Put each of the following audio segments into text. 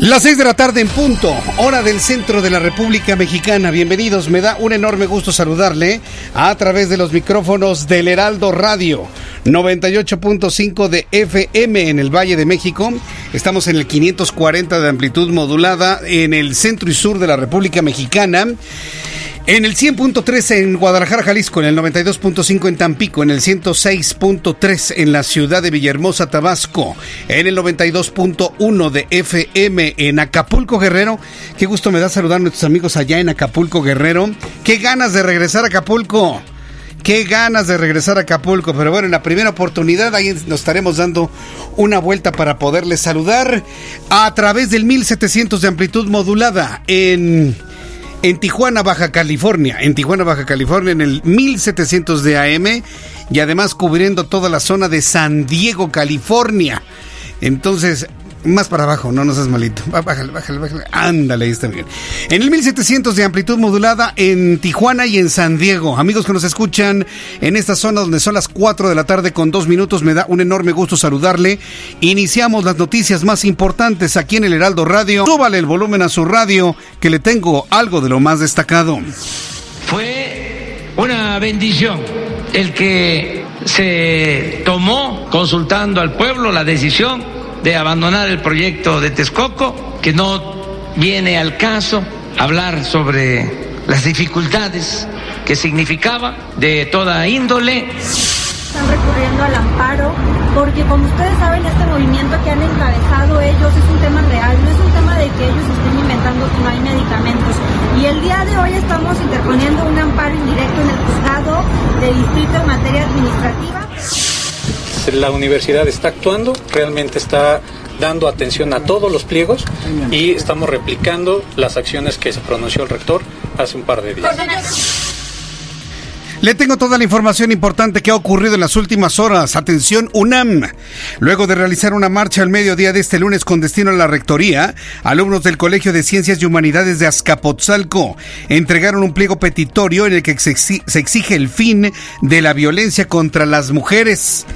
Las seis de la tarde en punto, hora del centro de la República Mexicana. Bienvenidos, me da un enorme gusto saludarle a través de los micrófonos del Heraldo Radio 98.5 de FM en el Valle de México. Estamos en el 540 de amplitud modulada en el centro y sur de la República Mexicana. En el 100.3 en Guadalajara, Jalisco, en el 92.5 en Tampico, en el 106.3 en la ciudad de Villahermosa, Tabasco, en el 92.1 de FM en Acapulco, Guerrero. Qué gusto me da saludar a nuestros amigos allá en Acapulco, Guerrero. Qué ganas de regresar a Acapulco. Qué ganas de regresar a Acapulco, pero bueno, en la primera oportunidad ahí nos estaremos dando una vuelta para poderles saludar a través del 1700 de amplitud modulada en en Tijuana, Baja California, en Tijuana, Baja California, en el 1700 de AM y además cubriendo toda la zona de San Diego, California. Entonces, más para abajo, no, no seas malito. Bájale, bájale, bájale. Ándale, ahí está bien. En el 1700 de amplitud modulada en Tijuana y en San Diego. Amigos que nos escuchan en esta zona donde son las 4 de la tarde con dos minutos, me da un enorme gusto saludarle. Iniciamos las noticias más importantes aquí en el Heraldo Radio. Súbale el volumen a su radio, que le tengo algo de lo más destacado. Fue una bendición el que se tomó consultando al pueblo la decisión de abandonar el proyecto de Texcoco, que no viene al caso hablar sobre las dificultades que significaba de toda índole. Están recurriendo al amparo porque como ustedes saben este movimiento que han encabezado ellos es un tema real, no es un tema de que ellos estén inventando que no hay medicamentos. Y el día de hoy estamos interponiendo un amparo indirecto en el juzgado de distrito en materia administrativa la universidad está actuando, realmente está dando atención a todos los pliegos y estamos replicando las acciones que se pronunció el rector hace un par de días. Le tengo toda la información importante que ha ocurrido en las últimas horas. Atención, UNAM. Luego de realizar una marcha al mediodía de este lunes con destino a la rectoría, alumnos del Colegio de Ciencias y Humanidades de Azcapotzalco entregaron un pliego petitorio en el que se exige el fin de la violencia contra las mujeres.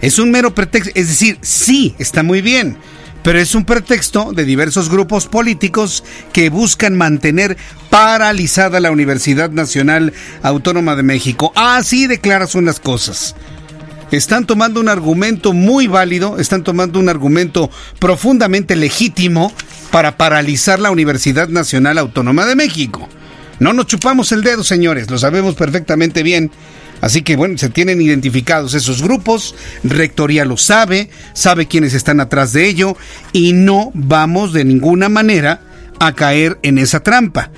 Es un mero pretexto, es decir, sí, está muy bien, pero es un pretexto de diversos grupos políticos que buscan mantener paralizada la Universidad Nacional Autónoma de México. Así declaras unas cosas. Están tomando un argumento muy válido, están tomando un argumento profundamente legítimo para paralizar la Universidad Nacional Autónoma de México. No nos chupamos el dedo, señores, lo sabemos perfectamente bien. Así que bueno, se tienen identificados esos grupos, Rectoría lo sabe, sabe quiénes están atrás de ello y no vamos de ninguna manera a caer en esa trampa.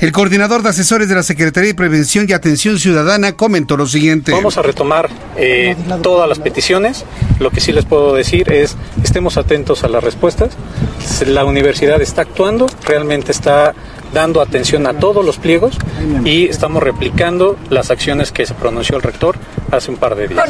El coordinador de asesores de la Secretaría de Prevención y Atención Ciudadana comentó lo siguiente. Vamos a retomar eh, todas las peticiones. Lo que sí les puedo decir es, estemos atentos a las respuestas. La universidad está actuando, realmente está dando atención a todos los pliegos y estamos replicando las acciones que se pronunció el rector hace un par de días.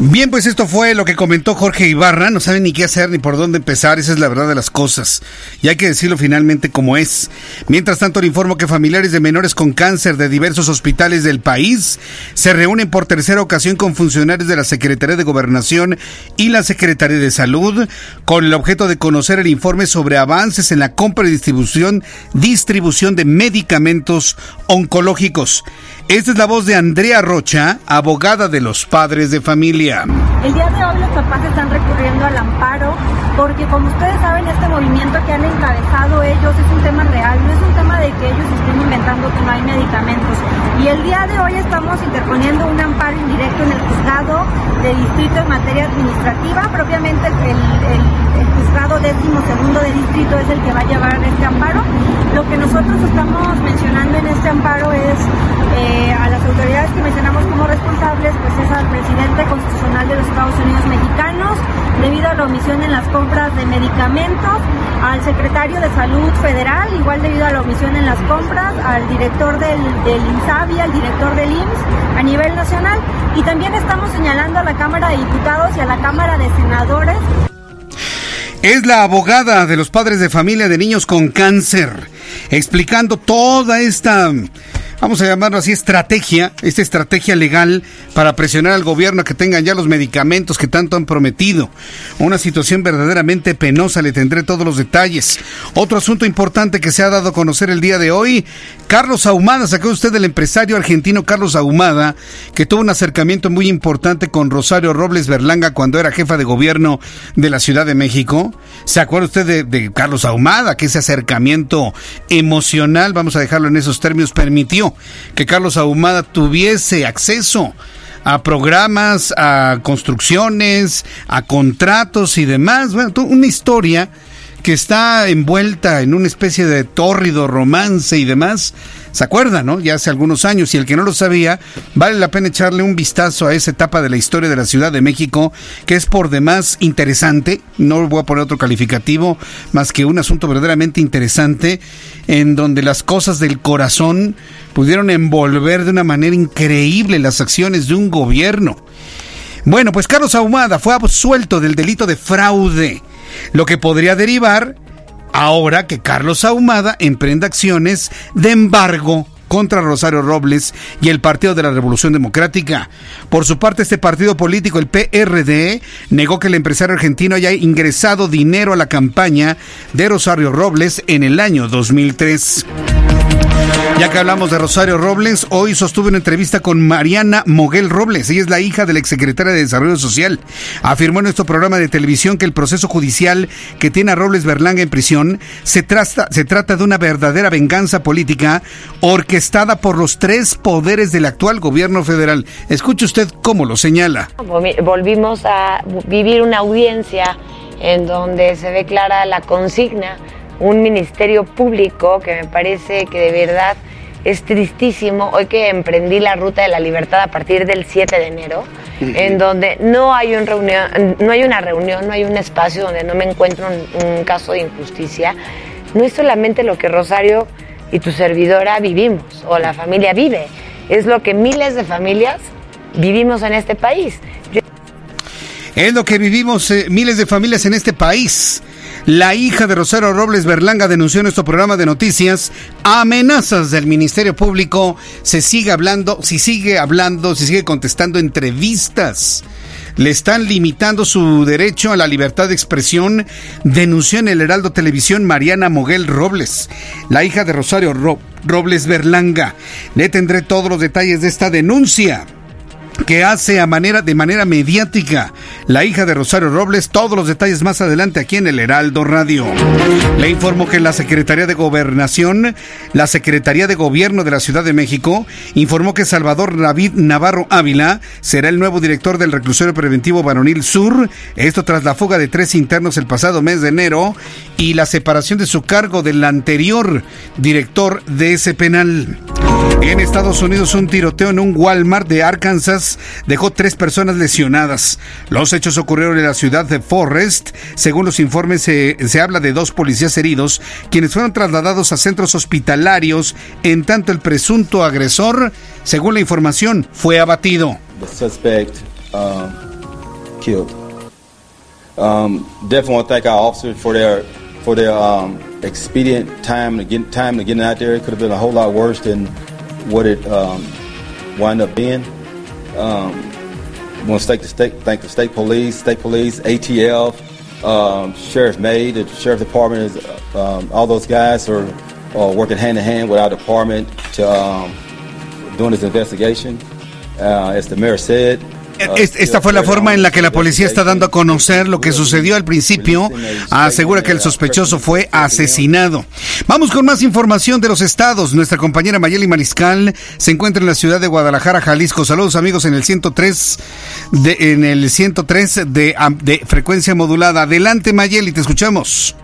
Bien, pues esto fue lo que comentó Jorge Ibarra. No saben ni qué hacer ni por dónde empezar. Esa es la verdad de las cosas. Y hay que decirlo finalmente como es. Mientras tanto, le informo que familiares de menores con cáncer de diversos hospitales del país se reúnen por tercera ocasión con funcionarios de la Secretaría de Gobernación y la Secretaría de Salud con el objeto de conocer el informe sobre avances en la compra y distribución, distribución de medicamentos oncológicos. Esta es la voz de Andrea Rocha, abogada de los padres de familia. El día de hoy los papás están recurriendo al amparo porque como ustedes saben este movimiento que han encabezado ellos es un tema real, no es un tema de que ellos estén inventando que no hay medicamentos. Y el día de hoy estamos interponiendo un amparo indirecto en el juzgado de distrito en materia administrativa, propiamente el, el, juzgado décimo segundo de distrito es el que va a llevar este amparo. Lo que nosotros estamos mencionando en este amparo es eh, a las autoridades que mencionamos como responsables, pues es al presidente constitucional de los Estados Unidos mexicanos, debido a la omisión en las compras de medicamentos, al secretario de Salud Federal, igual debido a la omisión en las compras, al director del, del INSABI, al director del IMSS a nivel nacional, y también estamos señalando a la Cámara de Diputados y a la Cámara de Senadores. Es la abogada de los padres de familia de niños con cáncer, explicando toda esta vamos a llamarlo así, estrategia, esta estrategia legal para presionar al gobierno a que tengan ya los medicamentos que tanto han prometido. Una situación verdaderamente penosa, le tendré todos los detalles. Otro asunto importante que se ha dado a conocer el día de hoy, Carlos Ahumada, sacó usted del empresario argentino Carlos Ahumada, que tuvo un acercamiento muy importante con Rosario Robles Berlanga cuando era jefa de gobierno de la Ciudad de México. ¿Se acuerda usted de, de Carlos Ahumada, que ese acercamiento emocional, vamos a dejarlo en esos términos, permitió que Carlos Ahumada tuviese acceso a programas, a construcciones, a contratos y demás. Bueno, una historia que está envuelta en una especie de tórrido romance y demás. ¿Se acuerdan, no? Ya hace algunos años. Y el que no lo sabía, vale la pena echarle un vistazo a esa etapa de la historia de la Ciudad de México, que es por demás interesante. No voy a poner otro calificativo, más que un asunto verdaderamente interesante, en donde las cosas del corazón pudieron envolver de una manera increíble las acciones de un gobierno. Bueno, pues Carlos Ahumada fue absuelto del delito de fraude lo que podría derivar ahora que Carlos Ahumada emprenda acciones de embargo contra Rosario Robles y el Partido de la Revolución Democrática. Por su parte, este partido político, el PRD, negó que el empresario argentino haya ingresado dinero a la campaña de Rosario Robles en el año 2003. Ya que hablamos de Rosario Robles, hoy sostuve una entrevista con Mariana Moguel Robles. Ella es la hija del exsecretario de Desarrollo Social. Afirmó en nuestro programa de televisión que el proceso judicial que tiene a Robles Berlanga en prisión se trata, se trata de una verdadera venganza política orquestada por los tres poderes del actual gobierno federal. Escuche usted cómo lo señala. Volvimos a vivir una audiencia en donde se ve clara la consigna un ministerio público que me parece que de verdad es tristísimo. Hoy que emprendí la ruta de la libertad a partir del 7 de enero, en donde no hay, un reunión, no hay una reunión, no hay un espacio donde no me encuentro un, un caso de injusticia, no es solamente lo que Rosario y tu servidora vivimos o la familia vive, es lo que miles de familias vivimos en este país. Es lo que vivimos eh, miles de familias en este país. La hija de Rosario Robles Berlanga denunció en nuestro programa de noticias amenazas del Ministerio Público. Se sigue hablando, si sigue hablando, si sigue contestando entrevistas. Le están limitando su derecho a la libertad de expresión, denunció en el Heraldo Televisión Mariana Moguel Robles, la hija de Rosario Robles Berlanga. Le tendré todos los detalles de esta denuncia que hace a manera, de manera mediática la hija de Rosario Robles. Todos los detalles más adelante aquí en el Heraldo Radio. Le informo que la Secretaría de Gobernación, la Secretaría de Gobierno de la Ciudad de México, informó que Salvador David Navarro Ávila será el nuevo director del reclusorio preventivo Varonil Sur. Esto tras la fuga de tres internos el pasado mes de enero y la separación de su cargo del anterior director de ese penal. En Estados Unidos, un tiroteo en un Walmart de Arkansas dejó tres personas lesionadas. Los hechos ocurrieron en la ciudad de Forrest. Según los informes, se, se habla de dos policías heridos, quienes fueron trasladados a centros hospitalarios, en tanto el presunto agresor, según la información, fue abatido. The suspect, uh, killed. Um, definitely thank our officers for their for their um, expedient time to get time to getting out there. It could have been a whole lot worse than what it um, wound up being. Um, want to thank the state, thank the state police, state police, ATL, um, Sheriff May, the sheriff department, is, um, all those guys are, are working hand in hand with our department to um, doing this investigation. Uh, as the mayor said, Esta fue la forma en la que la policía está dando a conocer lo que sucedió al principio. Asegura que el sospechoso fue asesinado. Vamos con más información de los estados. Nuestra compañera Mayeli Mariscal se encuentra en la ciudad de Guadalajara, Jalisco. Saludos amigos en el 103 de, en el 103 de, de frecuencia modulada. Adelante Mayeli, te escuchamos.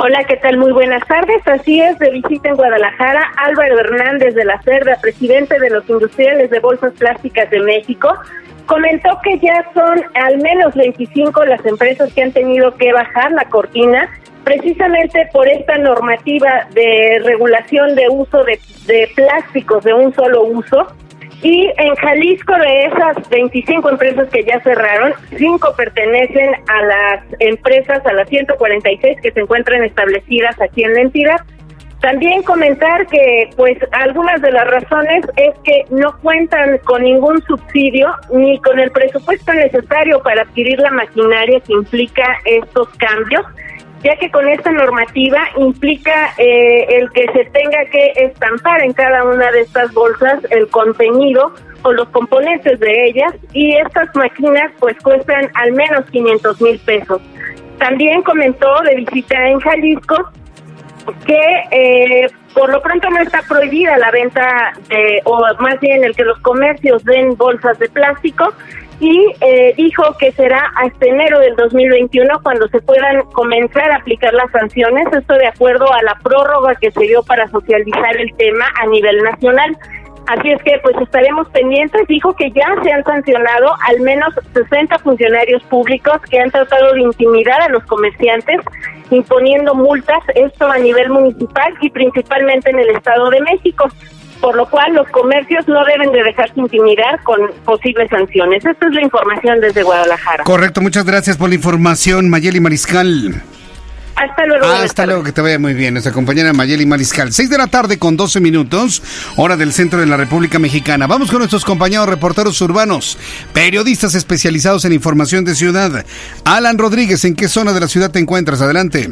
Hola, ¿qué tal? Muy buenas tardes. Así es, de visita en Guadalajara, Álvaro Hernández de la Cerda, presidente de los industriales de bolsas plásticas de México, comentó que ya son al menos 25 las empresas que han tenido que bajar la cortina precisamente por esta normativa de regulación de uso de, de plásticos de un solo uso. Y en Jalisco, de esas 25 empresas que ya cerraron, 5 pertenecen a las empresas, a las 146 que se encuentran establecidas aquí en la entidad. También comentar que pues algunas de las razones es que no cuentan con ningún subsidio ni con el presupuesto necesario para adquirir la maquinaria que implica estos cambios, ya que con esta normativa implica eh, el que se tenga que estampar en cada una de estas bolsas el contenido o los componentes de ellas y estas máquinas pues cuestan al menos 500 mil pesos. También comentó de visita en Jalisco que eh, por lo pronto no está prohibida la venta de, o más bien el que los comercios den bolsas de plástico y eh, dijo que será hasta enero del 2021 cuando se puedan comenzar a aplicar las sanciones, esto de acuerdo a la prórroga que se dio para socializar el tema a nivel nacional. Así es que pues estaremos pendientes. Dijo que ya se han sancionado al menos 60 funcionarios públicos que han tratado de intimidar a los comerciantes imponiendo multas, esto a nivel municipal y principalmente en el Estado de México por lo cual los comercios no deben de dejarse intimidar con posibles sanciones. Esta es la información desde Guadalajara. Correcto, muchas gracias por la información, Mayeli Mariscal. Hasta luego. hasta luego, que te vaya muy bien. Nuestra compañera Mayeli Mariscal. Seis de la tarde con 12 minutos, hora del centro de la República Mexicana. Vamos con nuestros compañeros reporteros urbanos, periodistas especializados en información de ciudad. Alan Rodríguez, ¿en qué zona de la ciudad te encuentras? Adelante.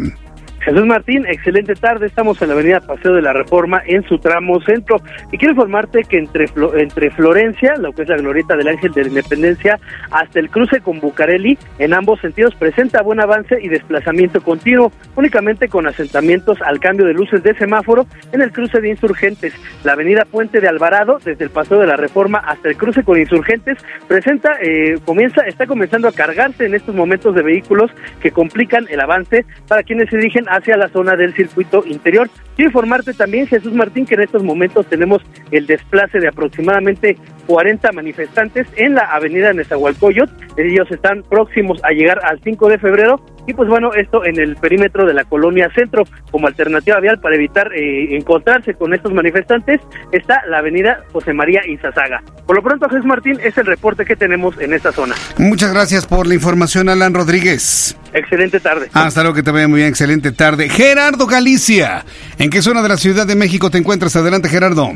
Jesús Martín, excelente tarde. Estamos en la avenida Paseo de la Reforma en su tramo centro. Y quiero informarte que entre, entre Florencia, lo que es la glorieta del Ángel de la Independencia, hasta el cruce con Bucareli, en ambos sentidos presenta buen avance y desplazamiento continuo, únicamente con asentamientos al cambio de luces de semáforo en el cruce de Insurgentes. La avenida Puente de Alvarado, desde el Paseo de la Reforma hasta el cruce con Insurgentes, presenta, eh, comienza, está comenzando a cargarse en estos momentos de vehículos que complican el avance para quienes se dirigen a hacia la zona del circuito interior. Quiero informarte también, Jesús Martín, que en estos momentos tenemos el desplace de aproximadamente 40 manifestantes en la avenida Nezahualcóyotl. Ellos están próximos a llegar al 5 de febrero y pues bueno, esto en el perímetro de la colonia centro como alternativa vial para evitar eh, encontrarse con estos manifestantes está la avenida José María Izazaga. Por lo pronto, Jesús Martín, es el reporte que tenemos en esta zona. Muchas gracias por la información, Alan Rodríguez. Excelente tarde. Hasta luego, que te vaya muy bien. Excelente tarde. Gerardo Galicia, ¿en qué zona de la Ciudad de México te encuentras? Adelante, Gerardo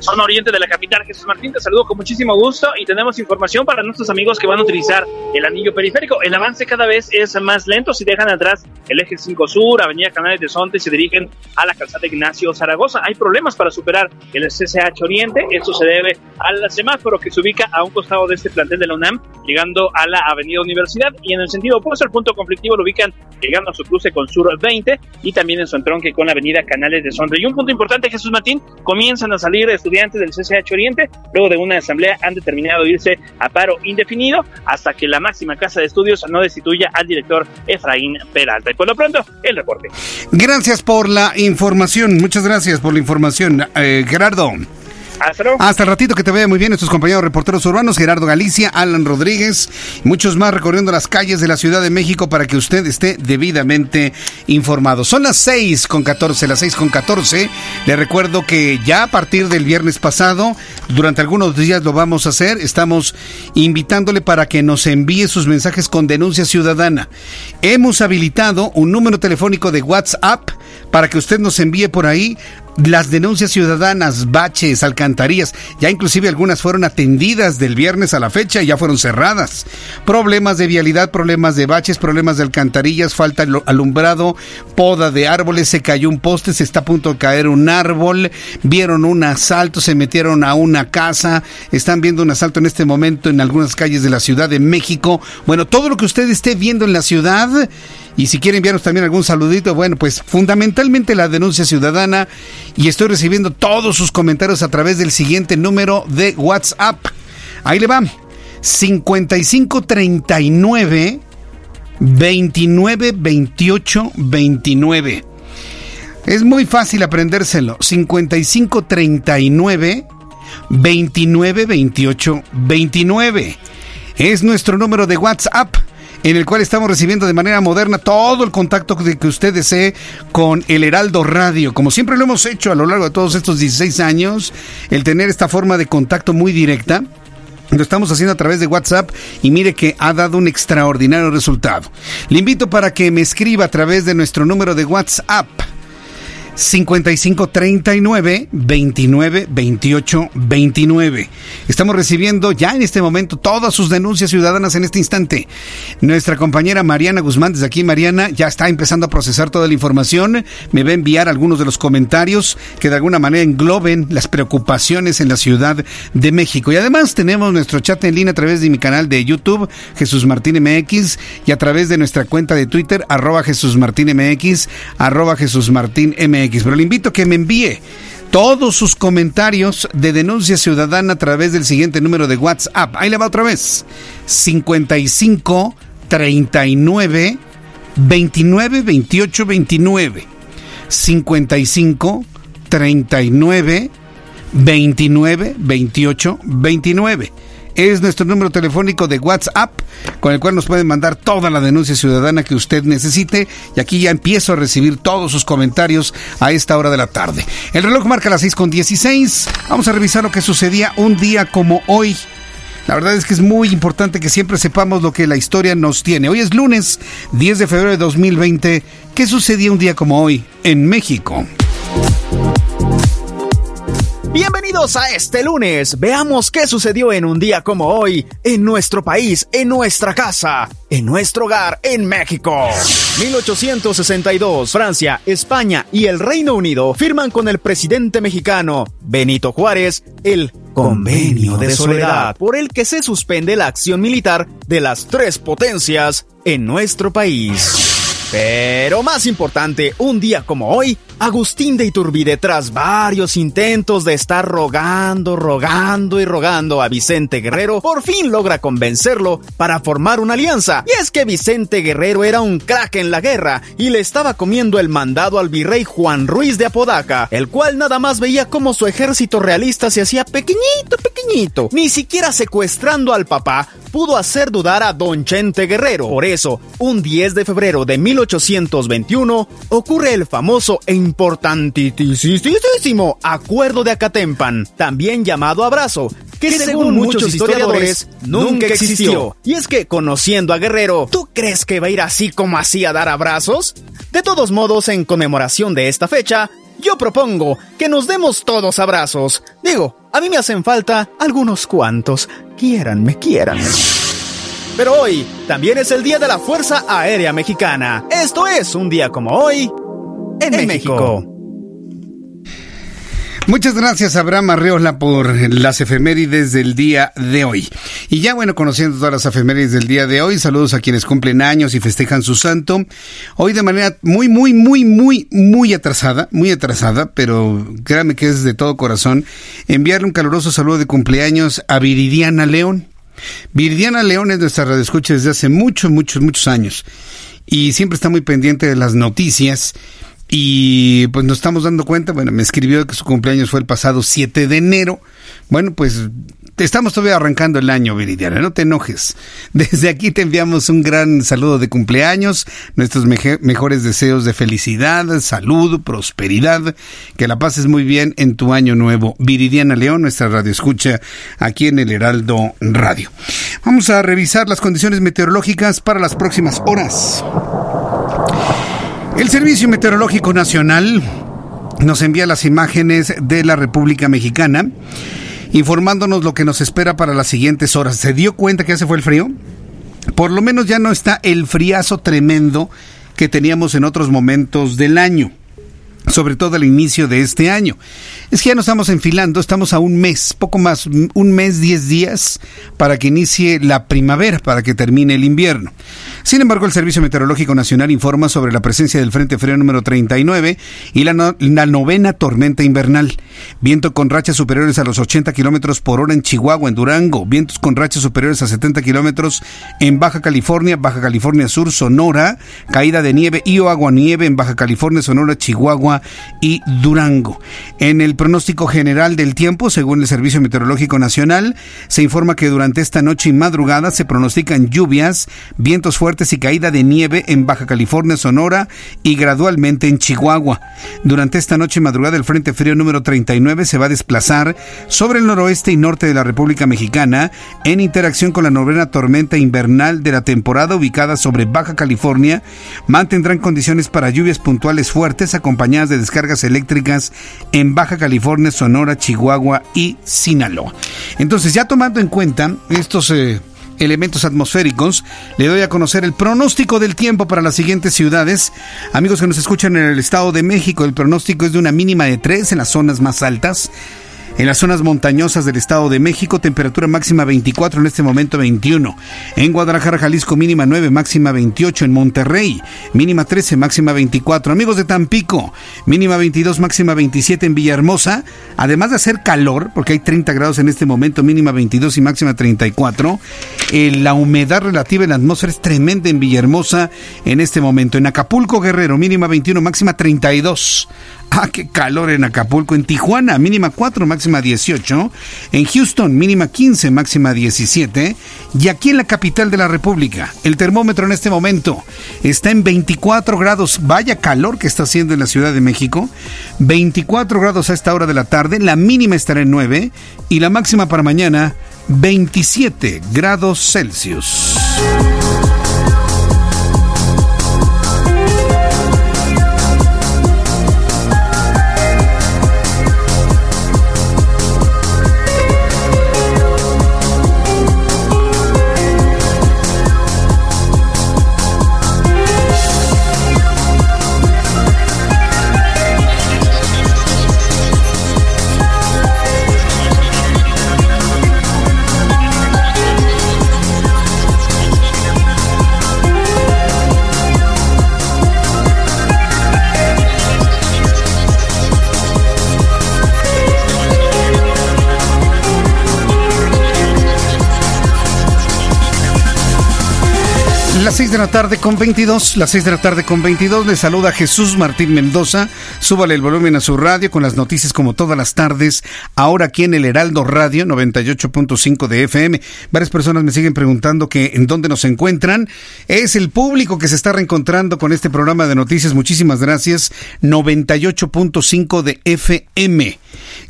zona oriente de la capital. Jesús Martín, te saludo con muchísimo gusto y tenemos información para nuestros amigos que van a utilizar el anillo periférico. El avance cada vez es más lento si dejan atrás el eje 5 Sur, Avenida Canales de Sonte y se dirigen a la calzada Ignacio Zaragoza. Hay problemas para superar el CCH Oriente. Esto se debe al semáforo que se ubica a un costado de este plantel de la UNAM, llegando a la Avenida Universidad y en el sentido opuesto el punto conflictivo lo ubican llegando a su cruce con Sur 20 y también en su entronque con la Avenida Canales de Sonte. Y un punto importante, Jesús Martín, comienzan a salir estudiantes del CCH Oriente, luego de una asamblea han determinado irse a paro indefinido hasta que la máxima casa de estudios no destituya al director Efraín Peralta. Y por lo pronto, el reporte. Gracias por la información, muchas gracias por la información, eh, Gerardo. Hasta el ratito que te vea muy bien estos compañeros reporteros urbanos, Gerardo Galicia, Alan Rodríguez, muchos más recorriendo las calles de la Ciudad de México para que usted esté debidamente informado. Son las 6 con 14, las 6 con 14. Le recuerdo que ya a partir del viernes pasado, durante algunos días lo vamos a hacer, estamos invitándole para que nos envíe sus mensajes con denuncia ciudadana. Hemos habilitado un número telefónico de WhatsApp para que usted nos envíe por ahí las denuncias ciudadanas, baches, alcantarillas, ya inclusive algunas fueron atendidas del viernes a la fecha ya fueron cerradas. Problemas de vialidad, problemas de baches, problemas de alcantarillas, falta alumbrado, poda de árboles, se cayó un poste, se está a punto de caer un árbol, vieron un asalto, se metieron a una casa, están viendo un asalto en este momento en algunas calles de la Ciudad de México. Bueno, todo lo que usted esté viendo en la ciudad y si quiere enviarnos también algún saludito, bueno, pues fundamentalmente la denuncia ciudadana y estoy recibiendo todos sus comentarios a través del siguiente número de WhatsApp. Ahí le va. 5539 29 28 29. Es muy fácil aprendérselo. 5539 29 28 29. Es nuestro número de WhatsApp en el cual estamos recibiendo de manera moderna todo el contacto que usted desee con el Heraldo Radio. Como siempre lo hemos hecho a lo largo de todos estos 16 años, el tener esta forma de contacto muy directa. Lo estamos haciendo a través de WhatsApp y mire que ha dado un extraordinario resultado. Le invito para que me escriba a través de nuestro número de WhatsApp 55 39 29 28 29. Estamos recibiendo ya en este momento todas sus denuncias ciudadanas en este instante. Nuestra compañera Mariana Guzmán, desde aquí Mariana, ya está empezando a procesar toda la información. Me va a enviar algunos de los comentarios que de alguna manera engloben las preocupaciones en la Ciudad de México. Y además tenemos nuestro chat en línea a través de mi canal de YouTube, Jesús Martín MX, y a través de nuestra cuenta de Twitter, arroba Jesús Martín arroba Jesús Martín MX. Pero le invito a que me envíe todos sus comentarios de denuncia ciudadana a través del siguiente número de WhatsApp. Ahí le va otra vez. 55 39 29 28 29. 55 39 29 28 29 es nuestro número telefónico de WhatsApp con el cual nos pueden mandar toda la denuncia ciudadana que usted necesite y aquí ya empiezo a recibir todos sus comentarios a esta hora de la tarde. El reloj marca las 6 con 16. Vamos a revisar lo que sucedía un día como hoy. La verdad es que es muy importante que siempre sepamos lo que la historia nos tiene. Hoy es lunes 10 de febrero de 2020. ¿Qué sucedía un día como hoy en México? Bienvenidos a este lunes. Veamos qué sucedió en un día como hoy, en nuestro país, en nuestra casa, en nuestro hogar, en México. 1862, Francia, España y el Reino Unido firman con el presidente mexicano Benito Juárez el Convenio de Soledad, por el que se suspende la acción militar de las tres potencias en nuestro país. Pero más importante, un día como hoy, Agustín de Iturbide, tras varios intentos de estar rogando, rogando y rogando a Vicente Guerrero, por fin logra convencerlo para formar una alianza. Y es que Vicente Guerrero era un crack en la guerra y le estaba comiendo el mandado al virrey Juan Ruiz de Apodaca, el cual nada más veía como su ejército realista se hacía pequeñito, pequeñito. Ni siquiera secuestrando al papá pudo hacer dudar a Don Chente Guerrero. Por eso, un 10 de febrero de 1821 ocurre el famoso e importantísimo Acuerdo de Acatempan, también llamado Abrazo, que, según, muchos historiadores nunca existió. Y es que, conociendo a Guerrero, ¿tú crees que va a ir así como así a dar abrazos? De todos modos, en conmemoración de esta fecha, yo propongo que nos demos todos abrazos. Digo, a mí me hacen falta algunos cuantos. Quieranme, quieran. Pero hoy también es el Día de la Fuerza Aérea Mexicana. Esto es un día como hoy en, México. Muchas gracias, Abraham Arreola, por las efemérides del día de hoy. Y ya, bueno, conociendo todas las efemérides del día de hoy, saludos a quienes cumplen años y festejan su santo. Hoy de manera muy, muy, muy, muy, muy atrasada, muy atrasada, pero créame que es de todo corazón, enviarle un caluroso saludo de cumpleaños a Viridiana León. Viridiana León es nuestra radioescucha desde hace muchos, muchos, muchos años. Y siempre está muy pendiente de las noticias y pues nos estamos dando cuenta, bueno, me escribió que su cumpleaños fue el pasado 7 de enero. Bueno, pues estamos todavía arrancando el año, Viridiana, no te enojes. Desde aquí te enviamos un gran saludo de cumpleaños, nuestros mejores deseos de felicidad, salud, prosperidad, que la pases muy bien en tu año nuevo. Viridiana León, nuestra radio escucha aquí en el Heraldo Radio. Vamos a revisar las condiciones meteorológicas para las próximas horas. El Servicio Meteorológico Nacional nos envía las imágenes de la República Mexicana, informándonos lo que nos espera para las siguientes horas. ¿Se dio cuenta que ya se fue el frío? Por lo menos ya no está el friazo tremendo que teníamos en otros momentos del año sobre todo al inicio de este año. Es que ya nos estamos enfilando, estamos a un mes, poco más, un mes, diez días para que inicie la primavera, para que termine el invierno. Sin embargo, el Servicio Meteorológico Nacional informa sobre la presencia del Frente Frío número 39 y la, la novena tormenta invernal. Viento con rachas superiores a los 80 kilómetros por hora en Chihuahua, en Durango. Vientos con rachas superiores a 70 kilómetros en Baja California, Baja California Sur, Sonora. Caída de nieve y o agua nieve en Baja California, Sonora, Chihuahua y Durango. En el pronóstico general del tiempo, según el Servicio Meteorológico Nacional, se informa que durante esta noche y madrugada se pronostican lluvias, vientos fuertes y caída de nieve en Baja California, Sonora y gradualmente en Chihuahua. Durante esta noche y madrugada el Frente Frío número 39 se va a desplazar sobre el noroeste y norte de la República Mexicana en interacción con la novena tormenta invernal de la temporada ubicada sobre Baja California. Mantendrán condiciones para lluvias puntuales fuertes acompañadas de descargas eléctricas en Baja California, Sonora, Chihuahua y Sinaloa. Entonces, ya tomando en cuenta estos eh, elementos atmosféricos, le doy a conocer el pronóstico del tiempo para las siguientes ciudades. Amigos que nos escuchan en el Estado de México, el pronóstico es de una mínima de 3 en las zonas más altas. En las zonas montañosas del Estado de México, temperatura máxima 24, en este momento 21. En Guadalajara, Jalisco, mínima 9, máxima 28. En Monterrey, mínima 13, máxima 24. Amigos de Tampico, mínima 22, máxima 27. En Villahermosa, además de hacer calor, porque hay 30 grados en este momento, mínima 22 y máxima 34. Eh, la humedad relativa en la atmósfera es tremenda en Villahermosa en este momento. En Acapulco, Guerrero, mínima 21, máxima 32. Ah, qué calor en Acapulco. En Tijuana, mínima 4, máxima 18. En Houston, mínima 15, máxima 17. Y aquí en la capital de la República, el termómetro en este momento está en 24 grados. Vaya calor que está haciendo en la Ciudad de México. 24 grados a esta hora de la tarde. La mínima estará en 9. Y la máxima para mañana, 27 grados Celsius. Las 6 de la tarde con 22, las 6 de la tarde con 22, le saluda Jesús Martín Mendoza. Súbale el volumen a su radio con las noticias como todas las tardes, ahora aquí en el Heraldo Radio 98.5 de FM. Varias personas me siguen preguntando que en dónde nos encuentran. Es el público que se está reencontrando con este programa de noticias. Muchísimas gracias. 98.5 de FM,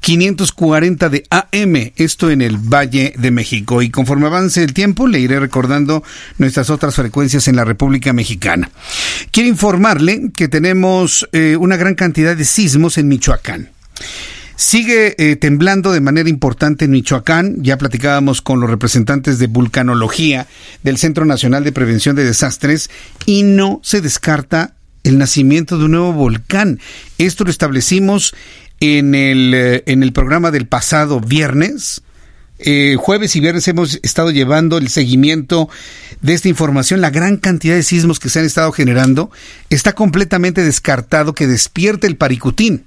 540 de AM, esto en el Valle de México. Y conforme avance el tiempo, le iré recordando nuestras otras frecuencias en la República Mexicana. Quiero informarle que tenemos eh, una gran cantidad de sismos en Michoacán. Sigue eh, temblando de manera importante en Michoacán. Ya platicábamos con los representantes de vulcanología del Centro Nacional de Prevención de Desastres y no se descarta el nacimiento de un nuevo volcán. Esto lo establecimos en el, eh, en el programa del pasado viernes eh, jueves y viernes hemos estado llevando el seguimiento de esta información. La gran cantidad de sismos que se han estado generando está completamente descartado que despierte el paricutín,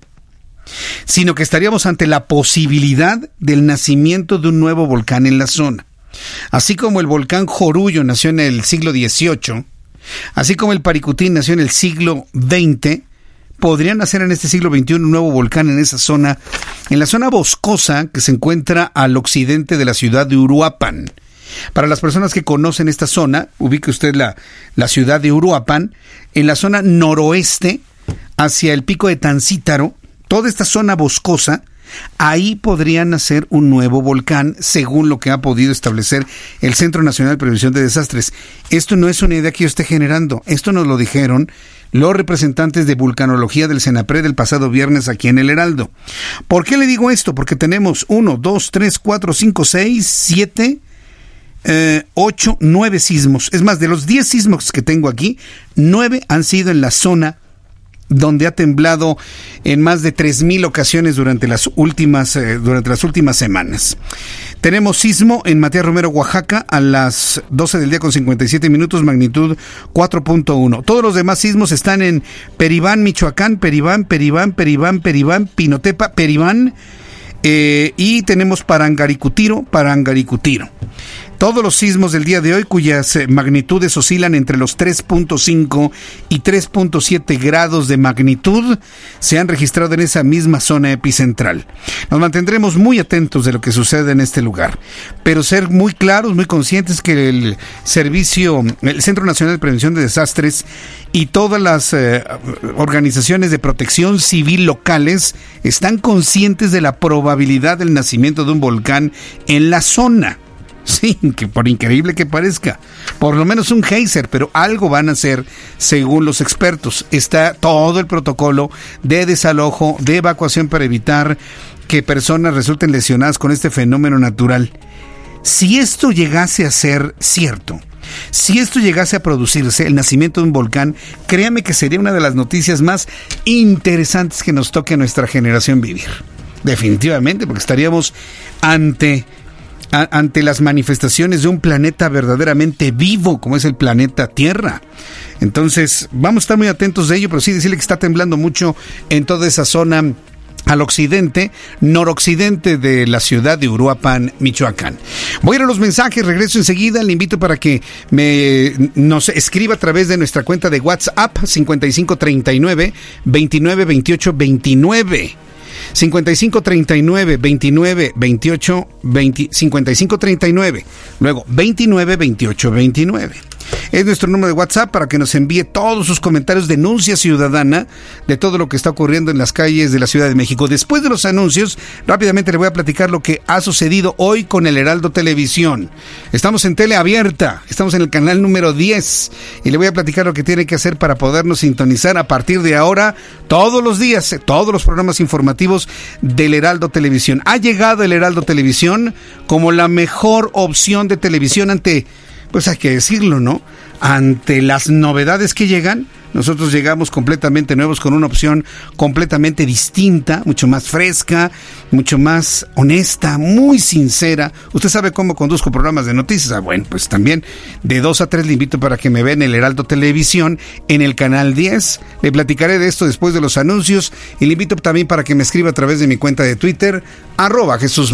sino que estaríamos ante la posibilidad del nacimiento de un nuevo volcán en la zona. Así como el volcán Jorullo nació en el siglo XVIII, así como el Paricutín nació en el siglo XX, podrían hacer en este siglo XXI un nuevo volcán en esa zona, en la zona boscosa que se encuentra al occidente de la ciudad de Uruapan. Para las personas que conocen esta zona, ubique usted la, la ciudad de Uruapan, en la zona noroeste, hacia el pico de Tancítaro, toda esta zona boscosa, Ahí podrían hacer un nuevo volcán, según lo que ha podido establecer el Centro Nacional de Prevención de Desastres. Esto no es una idea que yo esté generando, esto nos lo dijeron los representantes de vulcanología del Senapre del pasado viernes aquí en el Heraldo. ¿Por qué le digo esto? Porque tenemos uno, dos, tres, cuatro, cinco, seis, siete, eh, ocho, nueve sismos. Es más, de los diez sismos que tengo aquí, nueve han sido en la zona donde ha temblado en más de 3.000 ocasiones durante las últimas, eh, durante las últimas semanas. Tenemos sismo en Matías Romero, Oaxaca, a las 12 del día con 57 minutos, magnitud 4.1. Todos los demás sismos están en Peribán, Michoacán, Peribán, Peribán, Peribán, Peribán, Pinotepa, Peribán, eh, y tenemos Parangaricutiro, Parangaricutiro todos los sismos del día de hoy cuyas eh, magnitudes oscilan entre los 3.5 y 3.7 grados de magnitud se han registrado en esa misma zona epicentral. Nos mantendremos muy atentos de lo que sucede en este lugar, pero ser muy claros, muy conscientes que el servicio, el Centro Nacional de Prevención de Desastres y todas las eh, organizaciones de protección civil locales están conscientes de la probabilidad del nacimiento de un volcán en la zona. Sí, que por increíble que parezca, por lo menos un geyser, pero algo van a hacer según los expertos. Está todo el protocolo de desalojo, de evacuación para evitar que personas resulten lesionadas con este fenómeno natural. Si esto llegase a ser cierto, si esto llegase a producirse, el nacimiento de un volcán, créame que sería una de las noticias más interesantes que nos toque a nuestra generación vivir. Definitivamente, porque estaríamos ante ante las manifestaciones de un planeta verdaderamente vivo como es el planeta Tierra. Entonces, vamos a estar muy atentos de ello, pero sí decirle que está temblando mucho en toda esa zona al occidente, noroccidente de la ciudad de Uruapan, Michoacán. Voy a ir a los mensajes, regreso enseguida, le invito para que me nos escriba a través de nuestra cuenta de WhatsApp 5539 2928 29. 55 39 29 28 20, 55 39 luego 29 28 29 es nuestro número de WhatsApp para que nos envíe todos sus comentarios, denuncia ciudadana de todo lo que está ocurriendo en las calles de la Ciudad de México. Después de los anuncios, rápidamente le voy a platicar lo que ha sucedido hoy con el Heraldo Televisión. Estamos en tele abierta, estamos en el canal número 10 y le voy a platicar lo que tiene que hacer para podernos sintonizar a partir de ahora todos los días, todos los programas informativos del Heraldo Televisión. Ha llegado el Heraldo Televisión como la mejor opción de televisión ante pues hay que decirlo, ¿no? Ante las novedades que llegan, nosotros llegamos completamente nuevos con una opción completamente distinta, mucho más fresca, mucho más honesta, muy sincera. Usted sabe cómo conduzco programas de noticias. Ah, bueno, pues también de 2 a 3 le invito para que me vean en el Heraldo Televisión en el canal 10. Le platicaré de esto después de los anuncios y le invito también para que me escriba a través de mi cuenta de Twitter, arroba Jesús.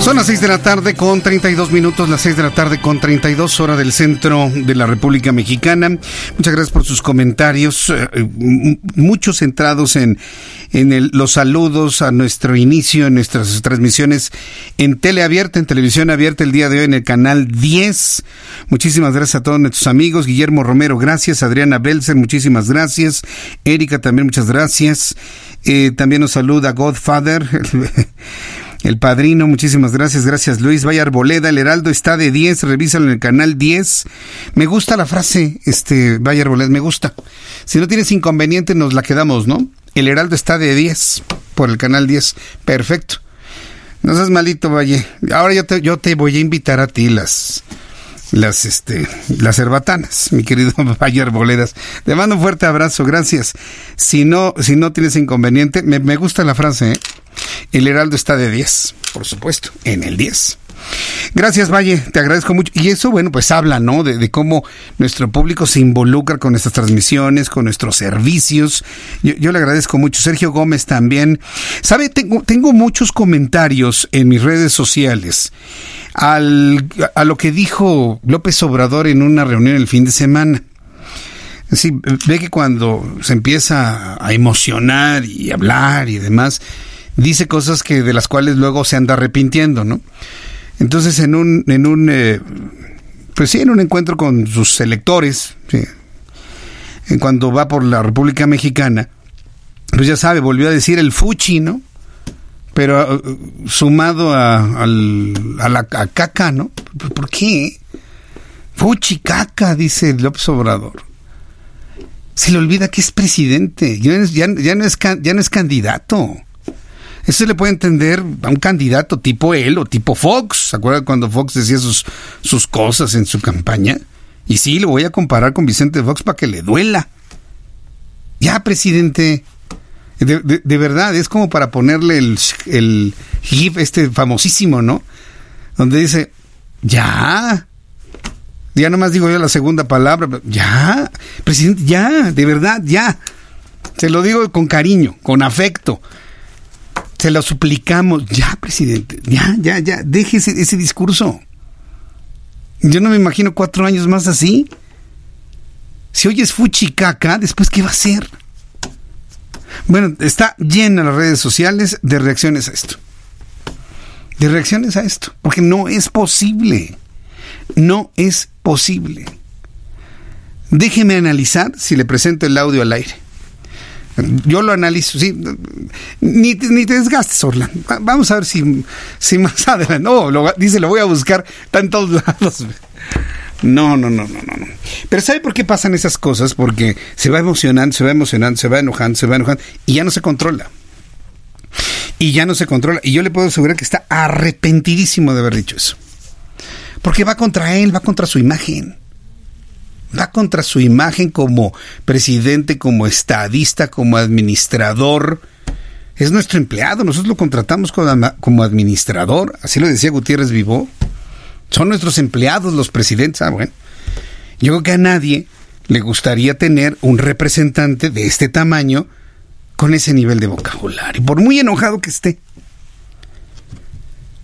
Son las 6 de la tarde con 32 minutos, las 6 de la tarde con 32 horas del centro de la República Mexicana. Muchas gracias por sus comentarios, eh, eh, muchos centrados en, en los saludos a nuestro inicio, en nuestras transmisiones en teleabierta, en televisión abierta el día de hoy en el canal 10. Muchísimas gracias a todos nuestros amigos. Guillermo Romero, gracias. Adriana Belser, muchísimas gracias. Erika, también muchas gracias. Eh, también nos saluda Godfather. El padrino, muchísimas gracias, gracias Luis. Vaya Arboleda, el Heraldo está de 10, revísalo en el canal 10. Me gusta la frase, este, Vaya Arboleda, me gusta. Si no tienes inconveniente, nos la quedamos, ¿no? El Heraldo está de 10 por el canal 10. Perfecto. No seas malito, Valle. Ahora yo te, voy a invitar a ti las, las, este, las herbatanas, mi querido Valle Arboledas. Te mando un fuerte abrazo, gracias. Si no, si no tienes inconveniente, me, me gusta la frase, ¿eh? El Heraldo está de 10, por supuesto, en el 10. Gracias, Valle, te agradezco mucho. Y eso, bueno, pues habla, ¿no? De, cómo nuestro público se involucra con nuestras transmisiones, con nuestros servicios. Yo, le agradezco mucho. Sergio Gómez también. ¿Sabe? Tengo, tengo muchos comentarios en mis redes sociales al, a lo que dijo López Obrador en una reunión el fin de semana. Sí, ve que cuando se empieza a emocionar y hablar y demás, dice cosas que de las cuales luego se anda arrepintiendo, ¿no? Entonces, en un, en un, eh, pues sí, en un encuentro con sus electores, en cuando va por la República Mexicana, pues ya sabe, volvió a decir el fuchi, ¿no? Pero uh, sumado a, al, a la caca, ¿no? ¿Por qué? Fuchi caca, dice López Obrador. Se le olvida que es presidente, ya, ya, ya, no, es, ya no es candidato. Eso se le puede entender a un candidato tipo él o tipo Fox. ¿Se acuerdan cuando Fox decía sus, sus cosas en su campaña? Y sí, lo voy a comparar con Vicente Fox para que le duela. Ya, presidente. De, verdad, es como para ponerle el, el GIF este famosísimo, ¿no? Donde dice, ya. Ya nomás digo yo la segunda palabra. Ya, presidente, ya, de verdad, ya. Se lo digo con cariño, con afecto. Se lo suplicamos. Ya, presidente. Ya, ya, ya. Deje ese, discurso. Yo no me imagino cuatro años más así. Si hoy es fuchicaca, después ¿qué va a ser? Bueno, está llena las redes sociales de reacciones a esto. De reacciones a esto. Porque no es posible. No es posible. Déjeme analizar si le presento el audio al aire. Yo lo analizo, sí. Ni, ni te desgastes, Orlan. Vamos a ver si, si más adelante. No, lo, dice, lo voy a buscar. Está en todos lados. No, no, no, no, no. Pero ¿sabe por qué pasan esas cosas? Porque se va emocionando, se va emocionando, se va enojando, se va enojando y ya no se controla. Y ya no se controla. Y yo le puedo asegurar que está arrepentidísimo de haber dicho eso. Porque va contra él, va contra su imagen va contra su imagen como presidente, como estadista, como administrador. Es nuestro empleado, nosotros lo contratamos como administrador, así lo decía Gutiérrez Vivó. Son nuestros empleados los presidentes. Ah, bueno. Yo creo que a nadie le gustaría tener un representante de este tamaño con ese nivel de vocabulario, por muy enojado que esté.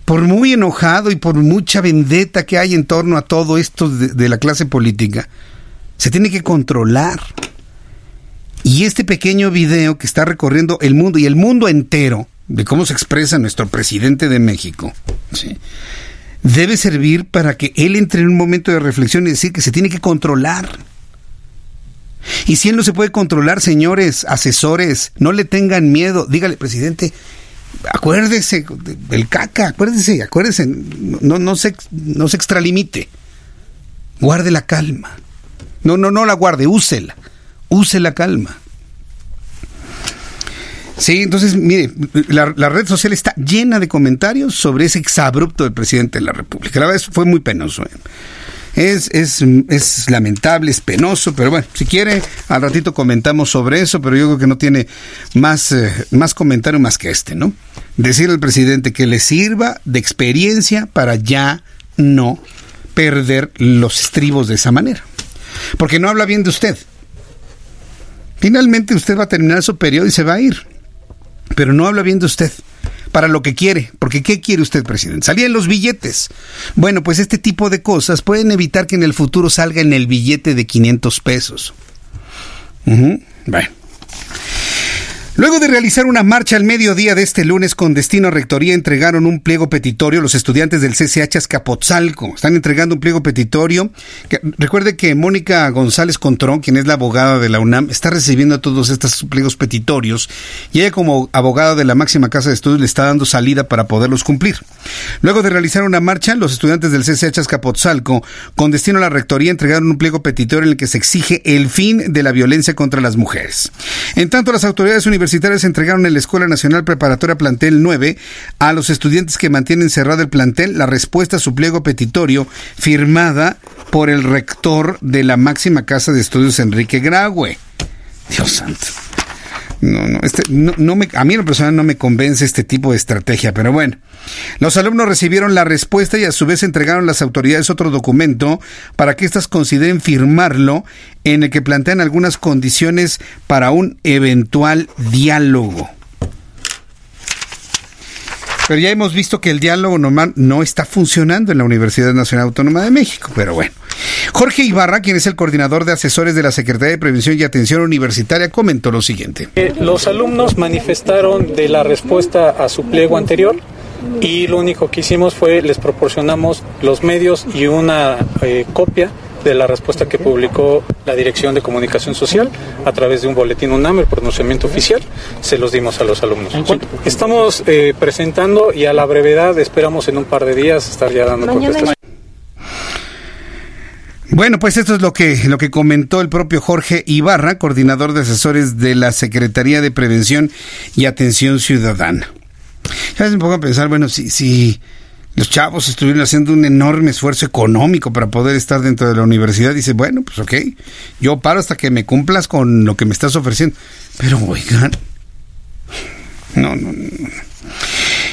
Por muy enojado y por mucha vendetta que hay en torno a todo esto de la clase política, se tiene que controlar. Y este pequeño video que está recorriendo el mundo y el mundo entero de cómo se expresa nuestro presidente de México, debe servir para que él entre en un momento de reflexión y decir que se tiene que controlar. Y si él no se puede controlar, señores, asesores, no le tengan miedo. Dígale, presidente, acuérdese del caca, acuérdese, acuérdese, no, no, se, no se extralimite. Guarde la calma. No, no, no la guarde, úsela. Use la calma. Sí, entonces, mire, la, red social está llena de comentarios sobre ese exabrupto del presidente de la República. La verdad fue muy penoso. ¿eh? Es, es, es, lamentable, es penoso, pero bueno, si quiere, al ratito comentamos sobre eso, pero yo creo que no tiene más, eh, más comentario más que este, ¿no? Decir al presidente que le sirva de experiencia para ya no perder los estribos de esa manera porque no habla bien de usted. Finalmente usted va a terminar su periodo y se va a ir, pero no habla bien de usted para lo que quiere, porque ¿qué quiere usted, presidente? Salían los billetes. Bueno, pues este tipo de cosas pueden evitar que en el futuro salga en el billete de 500 pesos. Bueno. Luego de realizar una marcha al mediodía de este lunes con destino a rectoría, entregaron un pliego petitorio los estudiantes del CCH Azcapotzalco. Están entregando un pliego petitorio. recuerde que Mónica González Contrón, quien es la abogada de la UNAM, está recibiendo todos estos pliegos petitorios y ella como abogada de la máxima casa de estudios le está dando salida para poderlos cumplir. Luego de realizar una marcha, los estudiantes del CCH Azcapotzalco con destino a la rectoría entregaron un pliego petitorio en el que se exige el fin de la violencia contra las mujeres. En tanto, las autoridades universitarias universitarios entregaron en la Escuela Nacional Preparatoria Plantel 9 a los estudiantes que mantienen cerrado el plantel la respuesta a su pliego petitorio firmada por el rector de la máxima casa de estudios Enrique Graue. Dios santo. No, no, este, no, me, a mí en lo personal no me convence este tipo de estrategia, pero bueno. Los alumnos recibieron la respuesta y a su vez entregaron a las autoridades otro documento para que éstas consideren firmarlo en el que plantean algunas condiciones para un eventual diálogo. Pero ya hemos visto que el diálogo normal no está funcionando en la Universidad Nacional Autónoma de México, pero bueno. Jorge Ibarra, quien es el coordinador de asesores de la Secretaría de Prevención y Atención Universitaria, comentó lo siguiente. Eh, los alumnos manifestaron de la respuesta a su pliego anterior y lo único que hicimos fue les proporcionamos los medios y una eh, copia de la respuesta que publicó la Dirección de Comunicación Social a través de un boletín UNAM, el pronunciamiento oficial, se los dimos a los alumnos. Estamos eh, presentando y a la brevedad esperamos en un par de días estar ya dando contestación. Bueno, pues esto es lo que, lo que comentó el propio Jorge Ibarra, coordinador de asesores de la Secretaría de Prevención y Atención Ciudadana. Ya me pongo a pensar, bueno, si, si los chavos estuvieron haciendo un enorme esfuerzo económico para poder estar dentro de la universidad. Dice, bueno, pues ok, yo paro hasta que me cumplas con lo que me estás ofreciendo. Pero oigan, no, no, no.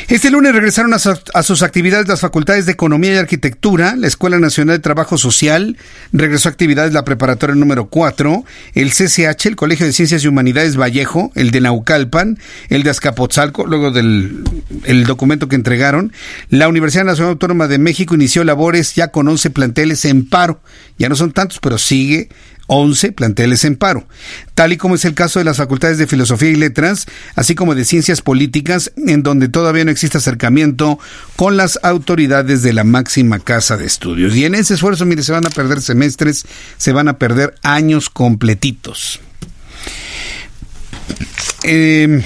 Este lunes regresaron a, sus actividades las facultades de Economía y Arquitectura, la Escuela Nacional de Trabajo Social, regresó a actividades la preparatoria número 4, el CCH, el Colegio de Ciencias y Humanidades Vallejo, el de Naucalpan, el de Azcapotzalco, luego del el documento que entregaron. La Universidad Nacional Autónoma de México inició labores ya con 11 planteles en paro. Ya no son tantos, pero sigue 11 planteles en paro, tal y como es el caso de las facultades de Filosofía y Letras, así como de Ciencias Políticas, en donde todavía no existe acercamiento con las autoridades de la máxima casa de estudios. Y en ese esfuerzo, mire, se van a perder semestres, se van a perder años completitos. Eh,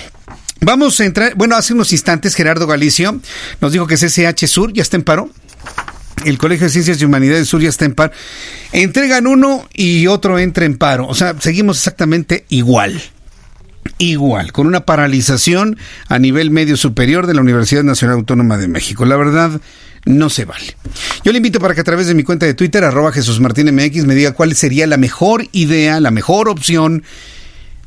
vamos a entrar, bueno, hace unos instantes Gerardo Galicio nos dijo que CCH Sur ya está en paro el Colegio de Ciencias y Humanidades Sur ya está en paro. Entregan uno y otro entra en paro. O sea, seguimos exactamente igual. Igual, con una paralización a nivel medio superior de la Universidad Nacional Autónoma de México. La verdad, no se vale. Yo le invito para que a través de mi cuenta de Twitter, arroba Jesús Martín MX, me diga cuál sería la mejor idea, la mejor opción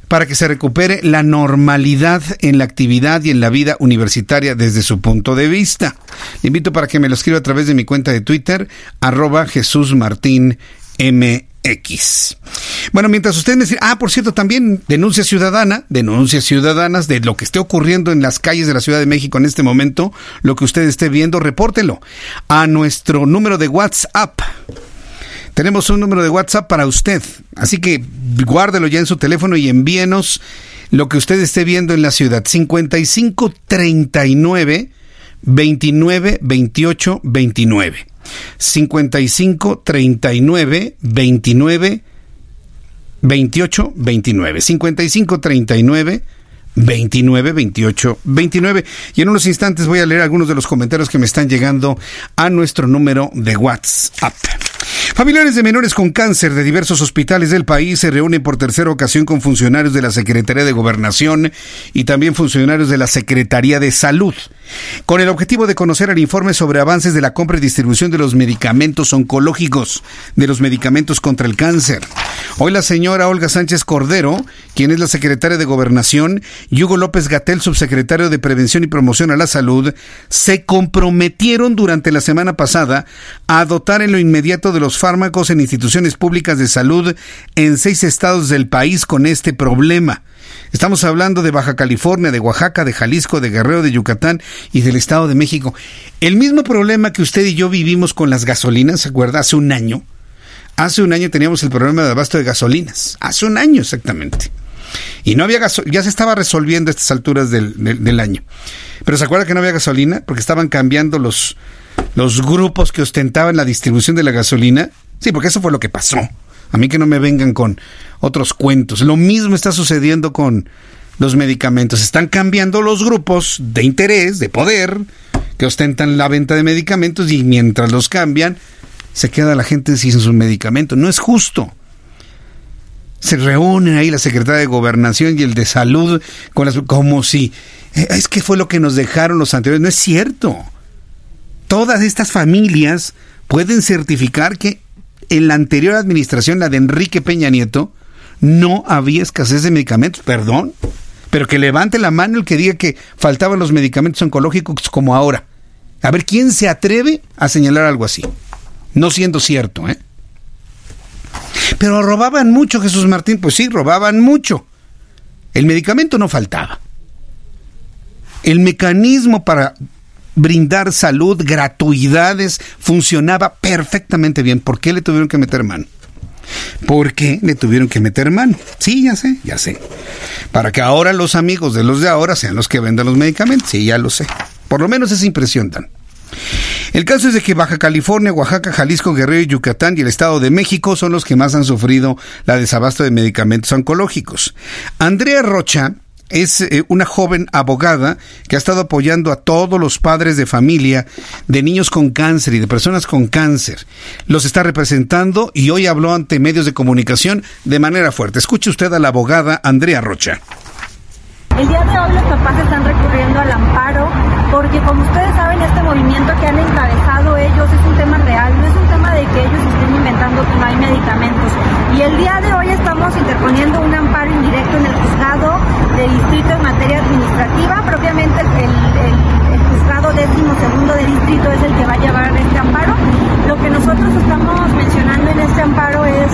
para que se recupere la normalidad en la actividad y en la vida universitaria desde su punto de vista. Le invito para que me lo escriba a través de mi cuenta de Twitter, arroba Jesús Martín. Bueno, mientras ustedes me dicen, ah, por cierto, también denuncia ciudadana, denuncias ciudadanas de lo que esté ocurriendo en las calles de la Ciudad de México en este momento, lo que usted esté viendo, repórtelo a nuestro número de WhatsApp tenemos un número de WhatsApp para usted, así que guárdelo ya en su teléfono y envíenos lo que usted esté viendo en la ciudad. 55 39 29 28 29. 55 39 29 28 29. 55 39 29 28 29. Y en unos instantes voy a leer algunos de los comentarios que me están llegando a nuestro número de WhatsApp. Familiares de menores con cáncer de diversos hospitales del país se reúnen por tercera ocasión con funcionarios de la Secretaría de Gobernación y también funcionarios de la Secretaría de Salud, con el objetivo de conocer el informe sobre avances de la compra y distribución de los medicamentos oncológicos, de los medicamentos contra el cáncer. Hoy la señora Olga Sánchez Cordero, quien es la secretaria de Gobernación, y Hugo López Gatel, subsecretario de Prevención y Promoción a la Salud, se comprometieron durante la semana pasada a dotar en lo inmediato de los fármacos en instituciones públicas de salud en seis estados del país con este problema. Estamos hablando de Baja California, de Oaxaca, de Jalisco, de Guerrero, de Yucatán y del Estado de México. El mismo problema que usted y yo vivimos con las gasolinas, ¿se acuerda? Hace un año. Hace un año teníamos el problema de abasto de gasolinas. Hace un año exactamente. Y no había gasolina, ya se estaba resolviendo a estas alturas del, del, año. Pero ¿se acuerda que no había gasolina? Porque estaban cambiando los, los grupos que ostentaban la distribución de la gasolina. Sí, porque eso fue lo que pasó. A mí que no me vengan con otros cuentos. Lo mismo está sucediendo con los medicamentos. Están cambiando los grupos de interés, de poder, que ostentan la venta de medicamentos y mientras los cambian, se queda la gente sin sus medicamentos. No es justo se reúnen ahí la secretaria de Gobernación y el de Salud con las, como si eh, es que fue lo que nos dejaron los anteriores. No es cierto. Todas estas familias pueden certificar que en la anterior administración, la de Enrique Peña Nieto, no había escasez de medicamentos. Perdón. pero que levante la mano el que diga que faltaban los medicamentos oncológicos como ahora. A ver, ¿quién se atreve a señalar algo así? No siendo cierto, ¿eh? Pero robaban mucho, Jesús Martín. Pues sí, robaban mucho. El medicamento no faltaba. El mecanismo para brindar salud, gratuidades, funcionaba perfectamente bien. ¿Por qué le tuvieron que meter mano? ¿Por qué le tuvieron que meter mano? Sí, ya sé, ya sé. Para que ahora los amigos de los de ahora sean los que vendan los medicamentos. Sí, ya lo sé. Por lo menos esa impresión dan. El caso es de que Baja California, Oaxaca, Jalisco, Guerrero y Yucatán y el Estado de México son los que más han sufrido la desabasto de medicamentos oncológicos. Andrea Rocha es eh, una joven abogada que ha estado apoyando a todos los padres de familia de niños con cáncer y de personas con cáncer. Los está representando y hoy habló ante medios de comunicación de manera fuerte. Escuche usted a la abogada Andrea Rocha. El día de hoy los papás están recurriendo al amparo porque como ustedes saben este movimiento que han encabezado ellos es un tema real, no es un de que ellos estén inventando que no hay medicamentos. Y el día de hoy estamos interponiendo un amparo indirecto en el juzgado de distrito en materia administrativa, propiamente el, el, juzgado décimo segundo de distrito es el que va a llevar este amparo. Lo que nosotros estamos mencionando en este amparo es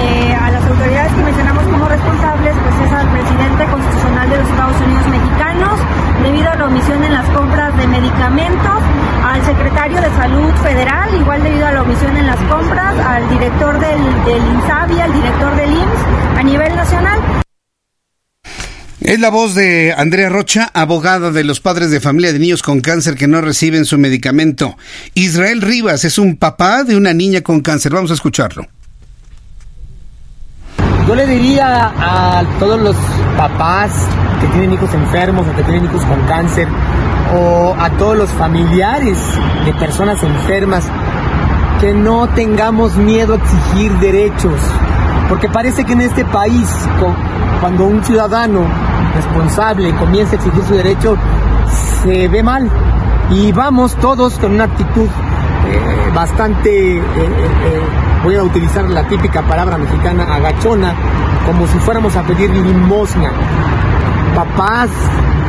eh, a las autoridades que mencionamos como responsables, pues es al presidente constitucional de los Estados Unidos mexicanos, debido a la omisión en las compras de medicamentos, al secretario de Salud Federal, igual debido a la omisión en las compras, al director del, del INSABI, al director del IMSS a nivel nacional. Es la voz de Andrea Rocha, abogada de los padres de familia de niños con cáncer que no reciben su medicamento. Israel Rivas es un papá de una niña con cáncer. Vamos a escucharlo. Yo le diría a todos los papás que tienen hijos enfermos o que tienen hijos con cáncer o a todos los familiares de personas enfermas que no tengamos miedo a exigir derechos, porque parece que en este país cuando un ciudadano responsable comienza a exigir su derecho se ve mal y vamos todos con una actitud eh, bastante, eh, eh, voy a utilizar la típica palabra mexicana, agachona, como si fuéramos a pedir limosna. Papás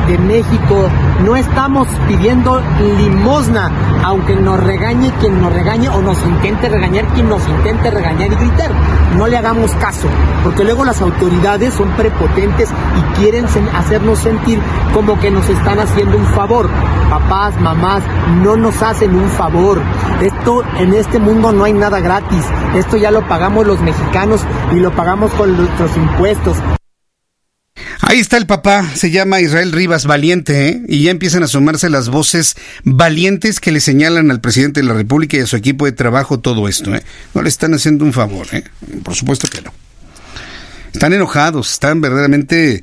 de México, no estamos pidiendo limosna, aunque nos regañe quien nos regañe o nos intente regañar quien nos intente regañar y gritar. No le hagamos caso, porque luego las autoridades son prepotentes y quieren hacernos sentir como que nos están haciendo un favor. Papás, mamás, no nos hacen un favor. Esto en este mundo no hay nada gratis. Esto ya lo pagamos los mexicanos y lo pagamos con nuestros impuestos. Ahí está el papá, se llama Israel Rivas Valiente, ¿eh? y ya empiezan a sumarse las voces valientes que le señalan al presidente de la República y a su equipo de trabajo todo esto. ¿eh? No le están haciendo un favor, ¿eh? por supuesto que no. Están enojados, están verdaderamente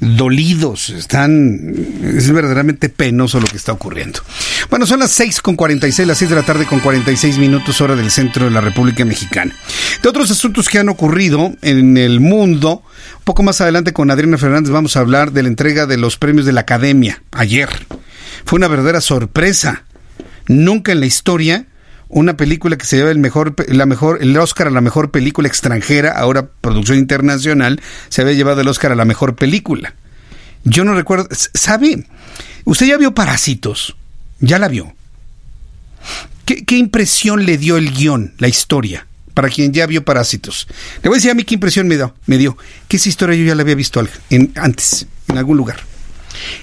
dolidos, están, es verdaderamente penoso lo que está ocurriendo. Bueno, son las 6 con 46, las 6 de la tarde con 46 minutos hora del centro de la República Mexicana. De otros asuntos que han ocurrido en el mundo, un poco más adelante con Adriana Fernández vamos a hablar de la entrega de los premios de la Academia, ayer. Fue una verdadera sorpresa. Nunca en la historia una película que se lleva el mejor, la mejor, el Oscar a la mejor película extranjera, ahora producción internacional, se había llevado el Oscar a la mejor película. Yo no recuerdo, ¿sabe? Usted ya vio Parásitos, ya la vio. ¿Qué, qué impresión le dio el guion, la historia? Para quien ya vio Parásitos. Le voy a decir a mí qué impresión me dio. Me dio que esa historia yo ya la había visto en, antes, en algún lugar.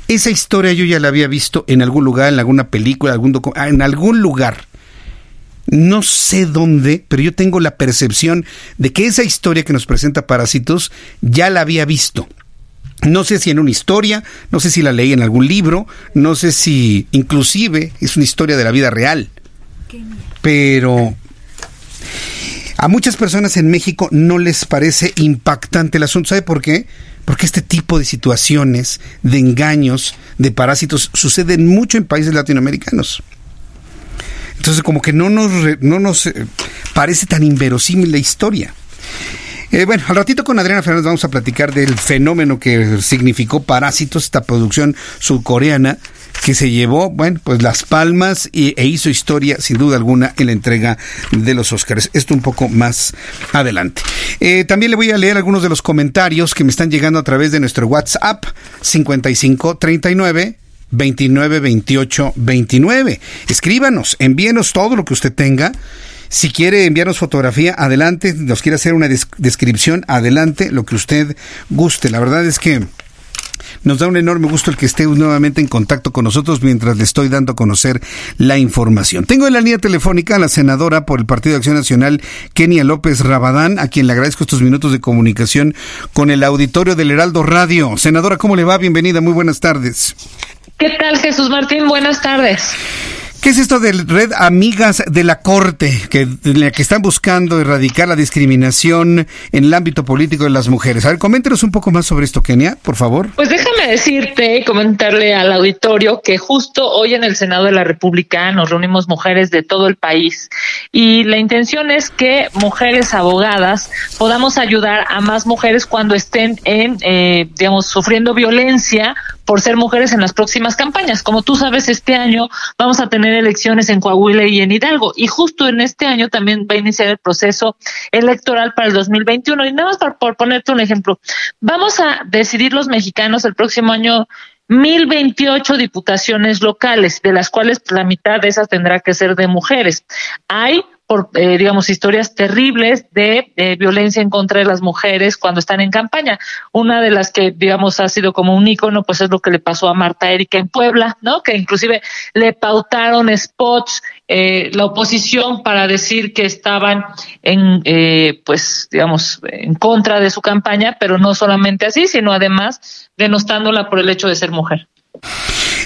Esa historia yo ya la había visto en algún lugar, en alguna película, algún en algún lugar no sé dónde, pero yo tengo la percepción de que esa historia que nos presenta Parásitos ya la había visto. No sé si en una historia, no sé si la leí en algún libro, no sé si inclusive es una historia de la vida real. Pero a muchas personas en México no les parece impactante el asunto. ¿Sabe por qué? Porque este tipo de situaciones, de engaños, de parásitos, suceden mucho en países latinoamericanos. Entonces como que no nos, no nos eh, parece tan inverosímil la historia. Eh, bueno, al ratito con Adriana Fernández vamos a platicar del fenómeno que significó Parásitos, esta producción surcoreana que se llevó, bueno, pues las palmas y, e hizo historia, sin duda alguna, en la entrega de los Oscars. Esto un poco más adelante. Eh, también le voy a leer algunos de los comentarios que me están llegando a través de nuestro WhatsApp 5539 29 28 29. Escríbanos, envíenos todo lo que usted tenga. Si quiere enviarnos fotografía, adelante. Nos quiere hacer una descripción, adelante, lo que usted guste. La verdad es que nos da un enorme gusto el que esté nuevamente en contacto con nosotros mientras le estoy dando a conocer la información. Tengo en la línea telefónica a la senadora por el Partido de Acción Nacional, Kenia López Rabadán, a quien le agradezco estos minutos de comunicación con el auditorio del Heraldo Radio. Senadora, ¿cómo le va? Bienvenida, muy buenas tardes. ¿Qué tal, Jesús Martín? Buenas tardes. ¿Qué es esto de Red Amigas de la Corte, que, que están buscando erradicar la discriminación en el ámbito político de las mujeres? A ver, coméntenos un poco más sobre esto, Kenia, por favor. Pues déjame decirte y comentarle al auditorio que justo hoy en el Senado de la República nos reunimos mujeres de todo el país y la intención es que mujeres abogadas podamos ayudar a más mujeres cuando estén en, eh, digamos, sufriendo violencia por ser mujeres en las próximas campañas. Como tú sabes, este año vamos a tener elecciones en Coahuila y en Hidalgo y justo en este año también va a iniciar el proceso electoral para el 2021. Y nada más por, por ponerte un ejemplo, vamos a decidir los mexicanos el próximo año 1028 diputaciones locales, de las cuales la mitad de esas tendrá que ser de mujeres. Hay por, eh, digamos, historias terribles de violencia en contra de las mujeres cuando están en campaña. Una de las que, digamos, ha sido como un ícono, pues es lo que le pasó a Marta Erika en Puebla, ¿no? Que inclusive le pautaron spots eh, la oposición para decir que estaban en, eh, pues, digamos, en contra de su campaña, pero no solamente así, sino además denostándola por el hecho de ser mujer.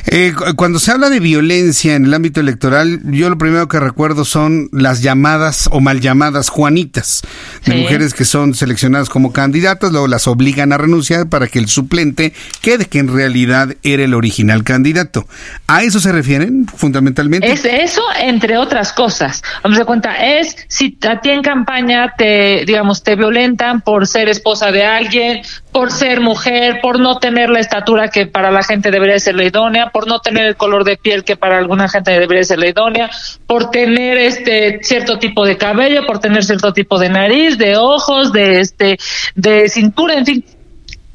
Eh, cuando se habla de violencia en el ámbito electoral, yo lo primero que recuerdo son las llamadas o mal llamadas Juanitas, de mujeres que son seleccionadas como candidatas, luego las obligan a renunciar para que el suplente quede que en realidad era el original candidato. ¿A eso se refieren fundamentalmente? Es eso, entre otras cosas. Vamos a cuenta, es si a ti en campaña te, digamos, te violentan por ser esposa de alguien, por ser mujer, por no tener la estatura que para la gente debería ser la idónea, por no tener el color de piel que para alguna gente debería ser la idónea, por tener este cierto tipo de cabello, por tener cierto tipo de nariz, de ojos, de este de cintura, en fin,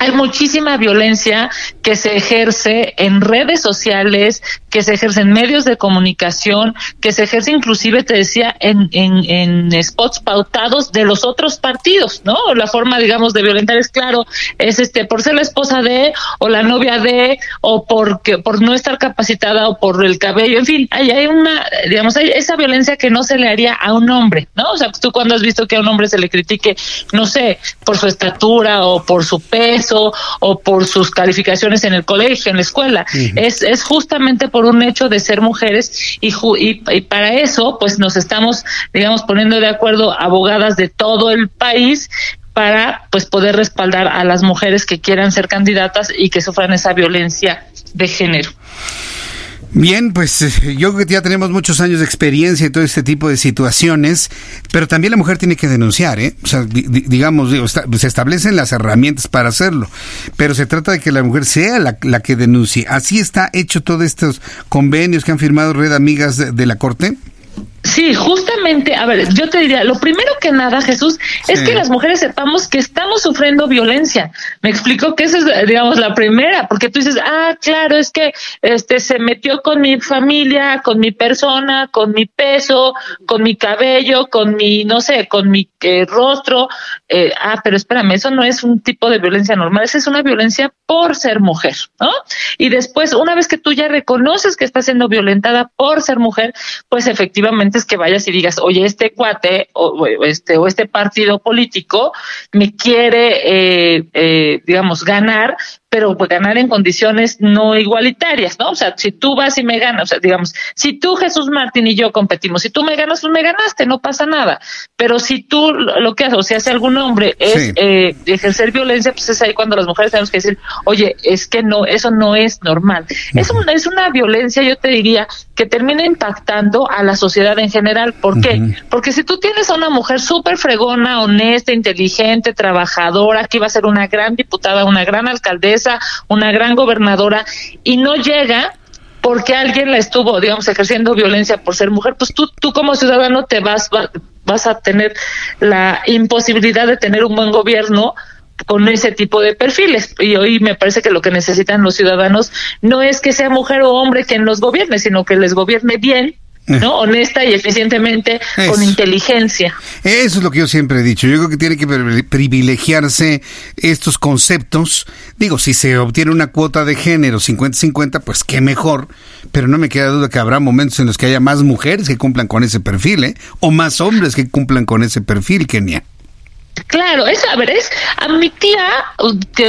hay muchísima violencia que se ejerce en redes sociales, que se ejerce en medios de comunicación, que se ejerce inclusive, te decía, en, spots pautados de los otros partidos, ¿no? La forma, digamos, de violentar es claro, es este, por ser la esposa de, o la novia de, o porque, por no estar capacitada, o por el cabello, en fin, hay, hay una, digamos, hay esa violencia que no se le haría a un hombre, ¿no? O sea, tú cuando has visto que a un hombre se le critique, no sé, por su estatura o por su peso, o por sus calificaciones en el colegio, en la escuela. es, es justamente por un hecho de ser mujeres y, y, para eso pues nos estamos, digamos, poniendo de acuerdo abogadas de todo el país para pues poder respaldar a las mujeres que quieran ser candidatas y que sufran esa violencia de género. Bien, pues eh, yo creo que ya tenemos muchos años de experiencia en todo este tipo de situaciones, pero también la mujer tiene que denunciar, ¿eh? O sea, digamos, se establecen las herramientas para hacerlo, pero se trata de que la mujer sea la, que denuncie. ¿Así está hecho todos estos convenios que han firmado Red Amigas de la Corte? Sí, justamente, a ver, yo te diría, lo primero que nada, Jesús, es que las mujeres sepamos que estamos sufriendo violencia. Me explico que esa es, digamos, la primera, porque tú dices, ah, claro, es que este se metió con mi familia, con mi persona, con mi peso, con mi cabello, con mi, no sé, con mi eh, rostro. Eh, ah, pero espérame, eso no es un tipo de violencia normal, esa es una violencia por ser mujer, ¿no? Y después, una vez que tú ya reconoces que estás siendo violentada por ser mujer, pues efectivamente que vayas y digas, oye, este cuate o, este o este partido político me quiere, eh, eh, digamos, ganar pero pues ganar en condiciones no igualitarias, ¿no? O sea, si tú vas y me ganas, o sea, digamos, si tú Jesús Martín y yo competimos, si tú me ganas, pues me ganaste, no pasa nada. Pero si tú lo que haces, o si hace algún hombre es eh, ejercer violencia, pues es ahí cuando las mujeres tenemos que decir, oye, es que no, eso no es normal. Es una, es una violencia, yo te diría, que termina impactando a la sociedad en general. ¿Por qué? Porque si tú tienes a una mujer súper fregona, honesta, inteligente, trabajadora, que iba a ser una gran diputada, una gran alcaldesa, una gran gobernadora, y no llega porque alguien la estuvo, digamos, ejerciendo violencia por ser mujer, pues tú, tú como ciudadano te vas, vas a tener la imposibilidad de tener un buen gobierno con ese tipo de perfiles. Y hoy me parece que lo que necesitan los ciudadanos no es que sea mujer o hombre quien los gobierne, sino que les gobierne bien. ¿No? Eh. Honesta y eficientemente, con inteligencia. Eso es lo que yo siempre he dicho. Yo creo que tiene que privilegiarse estos conceptos. Digo, si se obtiene una cuota de género 50-50, pues qué mejor. Pero no me queda duda que habrá momentos en los que haya más mujeres que cumplan con ese perfil, ¿eh? O más hombres que cumplan con ese perfil, Kenia. Claro, es, a ver, es a mi tía,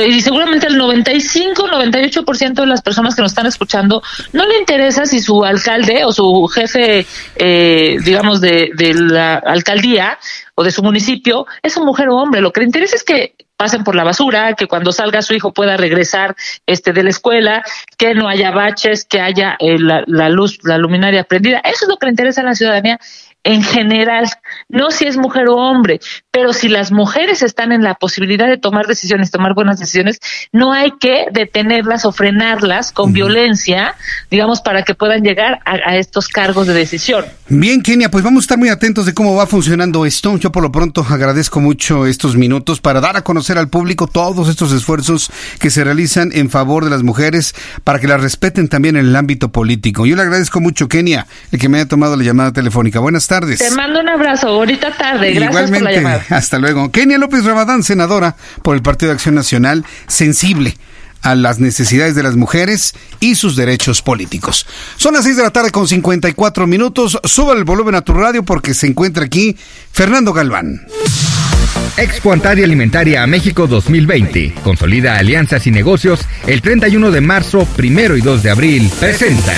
y seguramente el 95, 98% de las personas que nos están escuchando, no le interesa si su alcalde o su jefe, eh, digamos, de, de la alcaldía o de su municipio es una mujer o hombre. Lo que le interesa es que pasen por la basura, que cuando salga su hijo pueda regresar este de la escuela, que no haya baches, que haya eh, la, la, luz, la luminaria prendida. Eso es lo que le interesa a la ciudadanía en general, no si es mujer o hombre, pero si las mujeres están en la posibilidad de tomar decisiones, tomar buenas decisiones, no hay que detenerlas o frenarlas con violencia, digamos, para que puedan llegar a, estos cargos de decisión. Bien, Kenia, pues vamos a estar muy atentos de cómo va funcionando esto. Yo por lo pronto agradezco mucho estos minutos para dar a conocer al público todos estos esfuerzos que se realizan en favor de las mujeres para que las respeten también en el ámbito político. Yo le agradezco mucho, Kenia, el que me haya tomado la llamada telefónica. Buenas tardes tardes. Te mando un abrazo, ahorita tarde. Gracias Igualmente, por la llamada. Hasta luego. Kenia López Ramadán, senadora por el Partido de Acción Nacional, sensible a las necesidades de las mujeres y sus derechos políticos. Son las 6 de la tarde con 54 minutos. Suba el volumen a tu radio porque se encuentra aquí Fernando Galván. Expo Antaria Alimentaria a México 2020. Consolida alianzas y negocios el 31 de marzo, primero y 2 de abril. Presenta.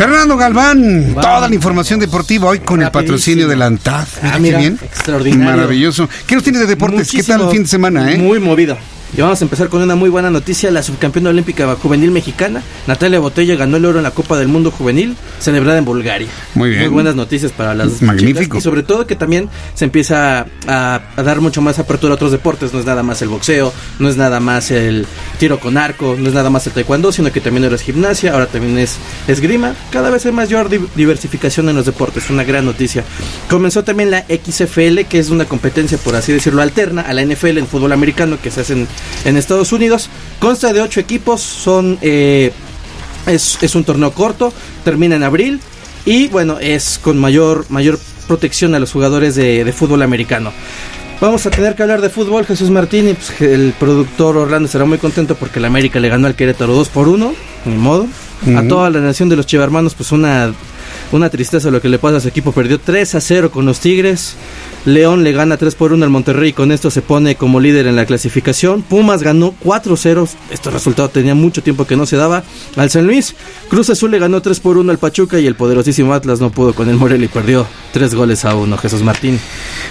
Fernando Galván, toda la información deportiva hoy con el patrocinio de la ANTAD. Ah, mira, bien. Extraordinario. Maravilloso. ¿Qué nos tienes de deportes? ¿Qué tal el fin de semana? Eh? Muy movido. Y vamos a empezar con una muy buena noticia. La subcampeona olímpica juvenil mexicana, Natalia Botella, ganó el oro en la Copa del Mundo Juvenil, celebrada en Bulgaria. Muy bien. Muy buenas noticias para las Magnífico. y sobre todo que también se empieza a, dar mucho más apertura a otros deportes. No es nada más el boxeo, no es nada más el tiro con arco, no es nada más el taekwondo, sino que también ahora es gimnasia, ahora también es esgrima. Cada vez hay mayor diversificación en los deportes. Una gran noticia. Comenzó también la XFL, que es una competencia, por así decirlo, alterna a la NFL en fútbol americano que se hacen en Estados Unidos. Consta de ocho equipos, son eh, es, un torneo corto, termina en abril y bueno, es con mayor, mayor protección a los jugadores de, fútbol americano. Vamos a tener que hablar de fútbol, Jesús Martín, y pues, el productor Orlando será muy contento porque el América le ganó al Querétaro 2 por 1, ni modo. A toda la nación de los chivarmanos, pues una, una tristeza lo que le pasa a su equipo. Perdió 3 a 0 con los Tigres. León le gana 3 por 1 al Monterrey y con esto se pone como líder en la clasificación. Pumas ganó 4-0. Este resultado tenía mucho tiempo que no se daba al San Luis. Cruz Azul le ganó 3 por 1 al Pachuca y el poderosísimo Atlas no pudo con el Morel y perdió 3 goles a 1. Jesús Martín.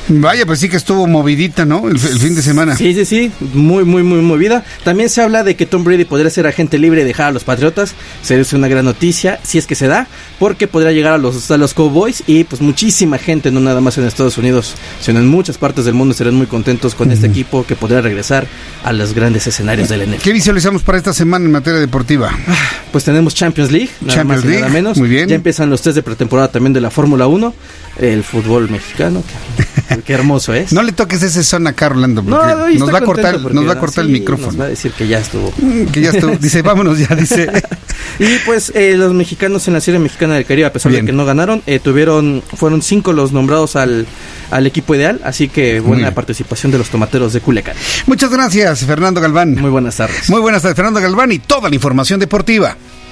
Vaya, pues sí que estuvo movidita, ¿no? El, fin de semana. Sí, sí, sí. Muy, muy, muy movida. También se habla de que Tom Brady podría ser agente libre y dejar a los Patriotas. Sería una gran noticia si es que se da, porque podría llegar a los, a los Cowboys y pues muchísima gente, no nada más en Estados Unidos sino en muchas partes del mundo serán muy contentos con este equipo que podrá regresar a los grandes escenarios del NFL. ¿Qué visualizamos para esta semana en materia deportiva? Ah, pues tenemos Champions League, nada Champions más League, menos. Muy bien. Ya empiezan los test de pretemporada también de la Fórmula 1, el fútbol mexicano, qué hermoso es. No le toques ese son a Orlando, no, nos va a cortar, nos va a cortar el micrófono. Nos va a decir que ya estuvo. Mm, que ya estuvo. Dice, vámonos ya, dice. y pues eh, los mexicanos en la serie mexicana del Caribe, a pesar de que no ganaron, eh, tuvieron, fueron cinco los nombrados al, al equipo ideal, así que buena participación de los tomateros de Culiacán. Muchas gracias, Fernando Galván. Muy buenas tardes. Muy buenas tardes, Fernando Galván, y toda la información deportiva.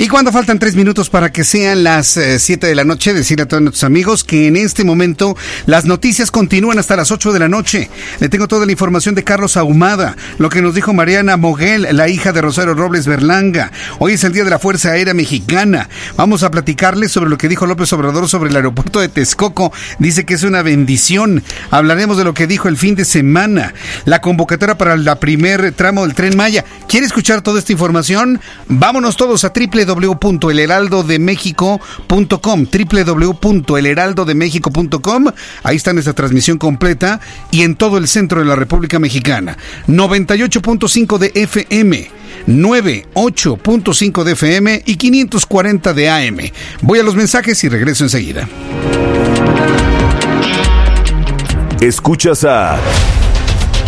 Y cuando faltan tres minutos para que sean las eh, siete de la noche, decirle a todos nuestros amigos que en este momento las noticias continúan hasta las 8 de la noche. Le tengo toda la información de Carlos Ahumada, lo que nos dijo Mariana Moguel, la hija de Rosario Robles Berlanga. Hoy es el Día de la Fuerza Aérea Mexicana. Vamos a platicarles sobre lo que dijo López Obrador sobre el aeropuerto de Texcoco. Dice que es una bendición. Hablaremos de lo que dijo el fin de semana. La convocatoria para el primer tramo del Tren Maya. ¿Quiere escuchar toda esta información? Vámonos todos a triple www.elheraldodemexico.com www.elheraldodemexico.com Ahí está nuestra transmisión completa y en todo el centro de la República Mexicana. 98.5 de FM, 98.5 de FM y 540 de AM. Voy a los mensajes y regreso enseguida. Escuchas a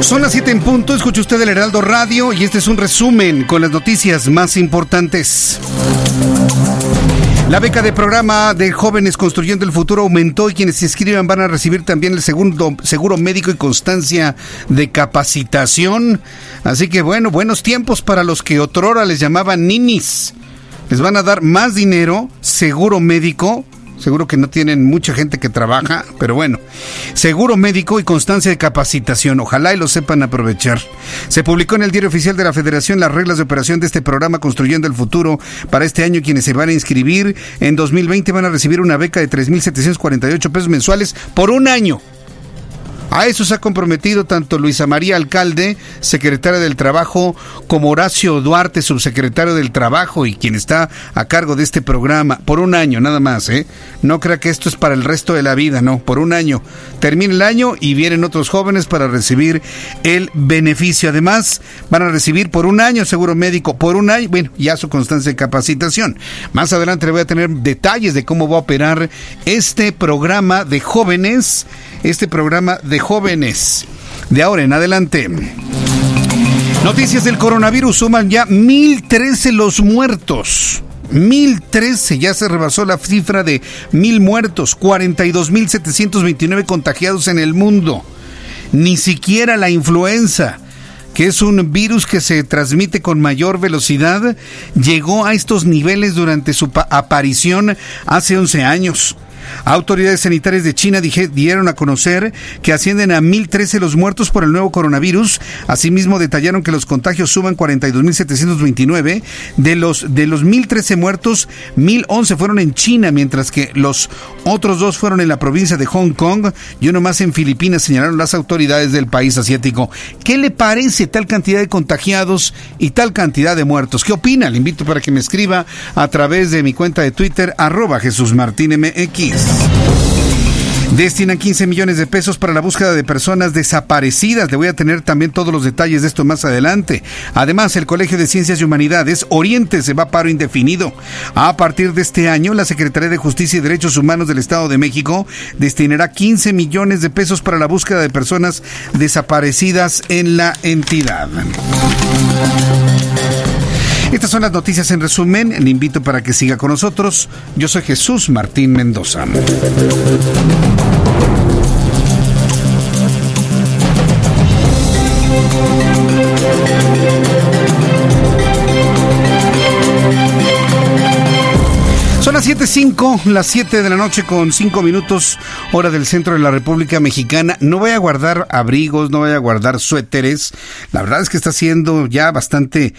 Son las 7 en punto, escucha usted el Heraldo Radio y este es un resumen con las noticias más importantes. La beca de programa de jóvenes construyendo el futuro aumentó y quienes se inscriban van a recibir también el segundo seguro médico y constancia de capacitación. Así que bueno, buenos tiempos para los que otrora les llamaban ninis. Les van a dar más dinero, seguro médico, Seguro que no tienen mucha gente que trabaja, pero bueno. Seguro médico y constancia de capacitación. Ojalá y lo sepan aprovechar. Se publicó en el Diario Oficial de la Federación las reglas de operación de este programa Construyendo el Futuro. Para este año, quienes se van a inscribir en 2020 van a recibir una beca de 3.748 pesos mensuales por un año. A eso se ha comprometido tanto Luisa María Alcalde, secretaria del Trabajo, como Horacio Duarte, subsecretario del Trabajo y quien está a cargo de este programa, por un año nada más, ¿eh? No crea que esto es para el resto de la vida, no, por un año. Termina el año y vienen otros jóvenes para recibir el beneficio. Además, van a recibir por un año seguro médico, por un año, bueno, ya su constancia de capacitación. Más adelante voy a tener detalles de cómo va a operar este programa de jóvenes, este programa de jóvenes. De ahora en adelante. Noticias del coronavirus suman ya 1013 los muertos. 1013, ya se rebasó la cifra de mil muertos, 42.729 contagiados en el mundo. Ni siquiera la influenza, que es un virus que se transmite con mayor velocidad, llegó a estos niveles durante su aparición hace 11 años. Autoridades sanitarias de China dieron a conocer que ascienden a 1.013 los muertos por el nuevo coronavirus. Asimismo, detallaron que los contagios suman 42.729. De los, de los 1.013 muertos, 1.011 fueron en China, mientras que los otros dos fueron en la provincia de Hong Kong y uno más en Filipinas, señalaron las autoridades del país asiático. ¿Qué le parece tal cantidad de contagiados y tal cantidad de muertos? ¿Qué opina? Le invito para que me escriba a través de mi cuenta de Twitter, arroba Jesús Martín MX. Destinan 15 millones de pesos para la búsqueda de personas desaparecidas. Le voy a tener también todos los detalles de esto más adelante. Además, el Colegio de Ciencias y Humanidades Oriente se va a paro indefinido. A partir de este año, la Secretaría de Justicia y Derechos Humanos del Estado de México destinará 15 millones de pesos para la búsqueda de personas desaparecidas en la entidad. Estas son las noticias en resumen. Le invito para que siga con nosotros. Yo soy Jesús Martín Mendoza. 7.05, las 7 de la noche con 5 minutos, hora del centro de la República Mexicana. No voy a guardar abrigos, no voy a guardar suéteres. La verdad es que está haciendo ya bastante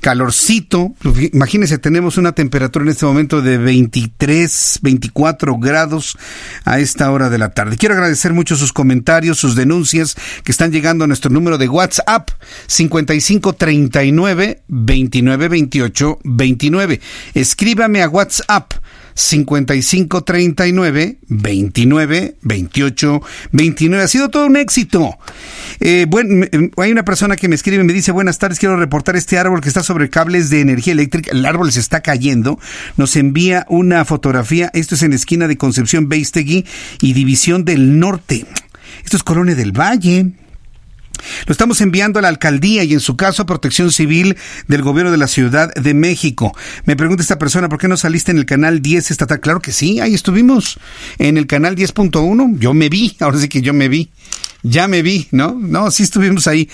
calorcito. Imagínense, tenemos una temperatura en este momento de 23, 24 grados a esta hora de la tarde. Quiero agradecer mucho sus comentarios, sus denuncias que están llegando a nuestro número de WhatsApp 5539 2928 29. Escríbame a WhatsApp 5539 29 28 29. Ha sido todo un éxito. Eh, bueno, hay una persona que me escribe y me dice, buenas tardes, quiero reportar este árbol que está sobre cables de energía eléctrica. El árbol se está cayendo. Nos envía una fotografía. Esto es en la esquina de Concepción Beistegui y División del Norte. Esto es Colonia del Valle. Lo estamos enviando a la alcaldía y en su caso a Protección Civil del Gobierno de la Ciudad de México. Me pregunta esta persona, ¿por qué no saliste en el canal 10 estatal? Claro que sí, ahí estuvimos. En el canal 10.1, yo me vi, ahora sí que yo me vi ya me vi, ¿no? No, sí estuvimos ahí.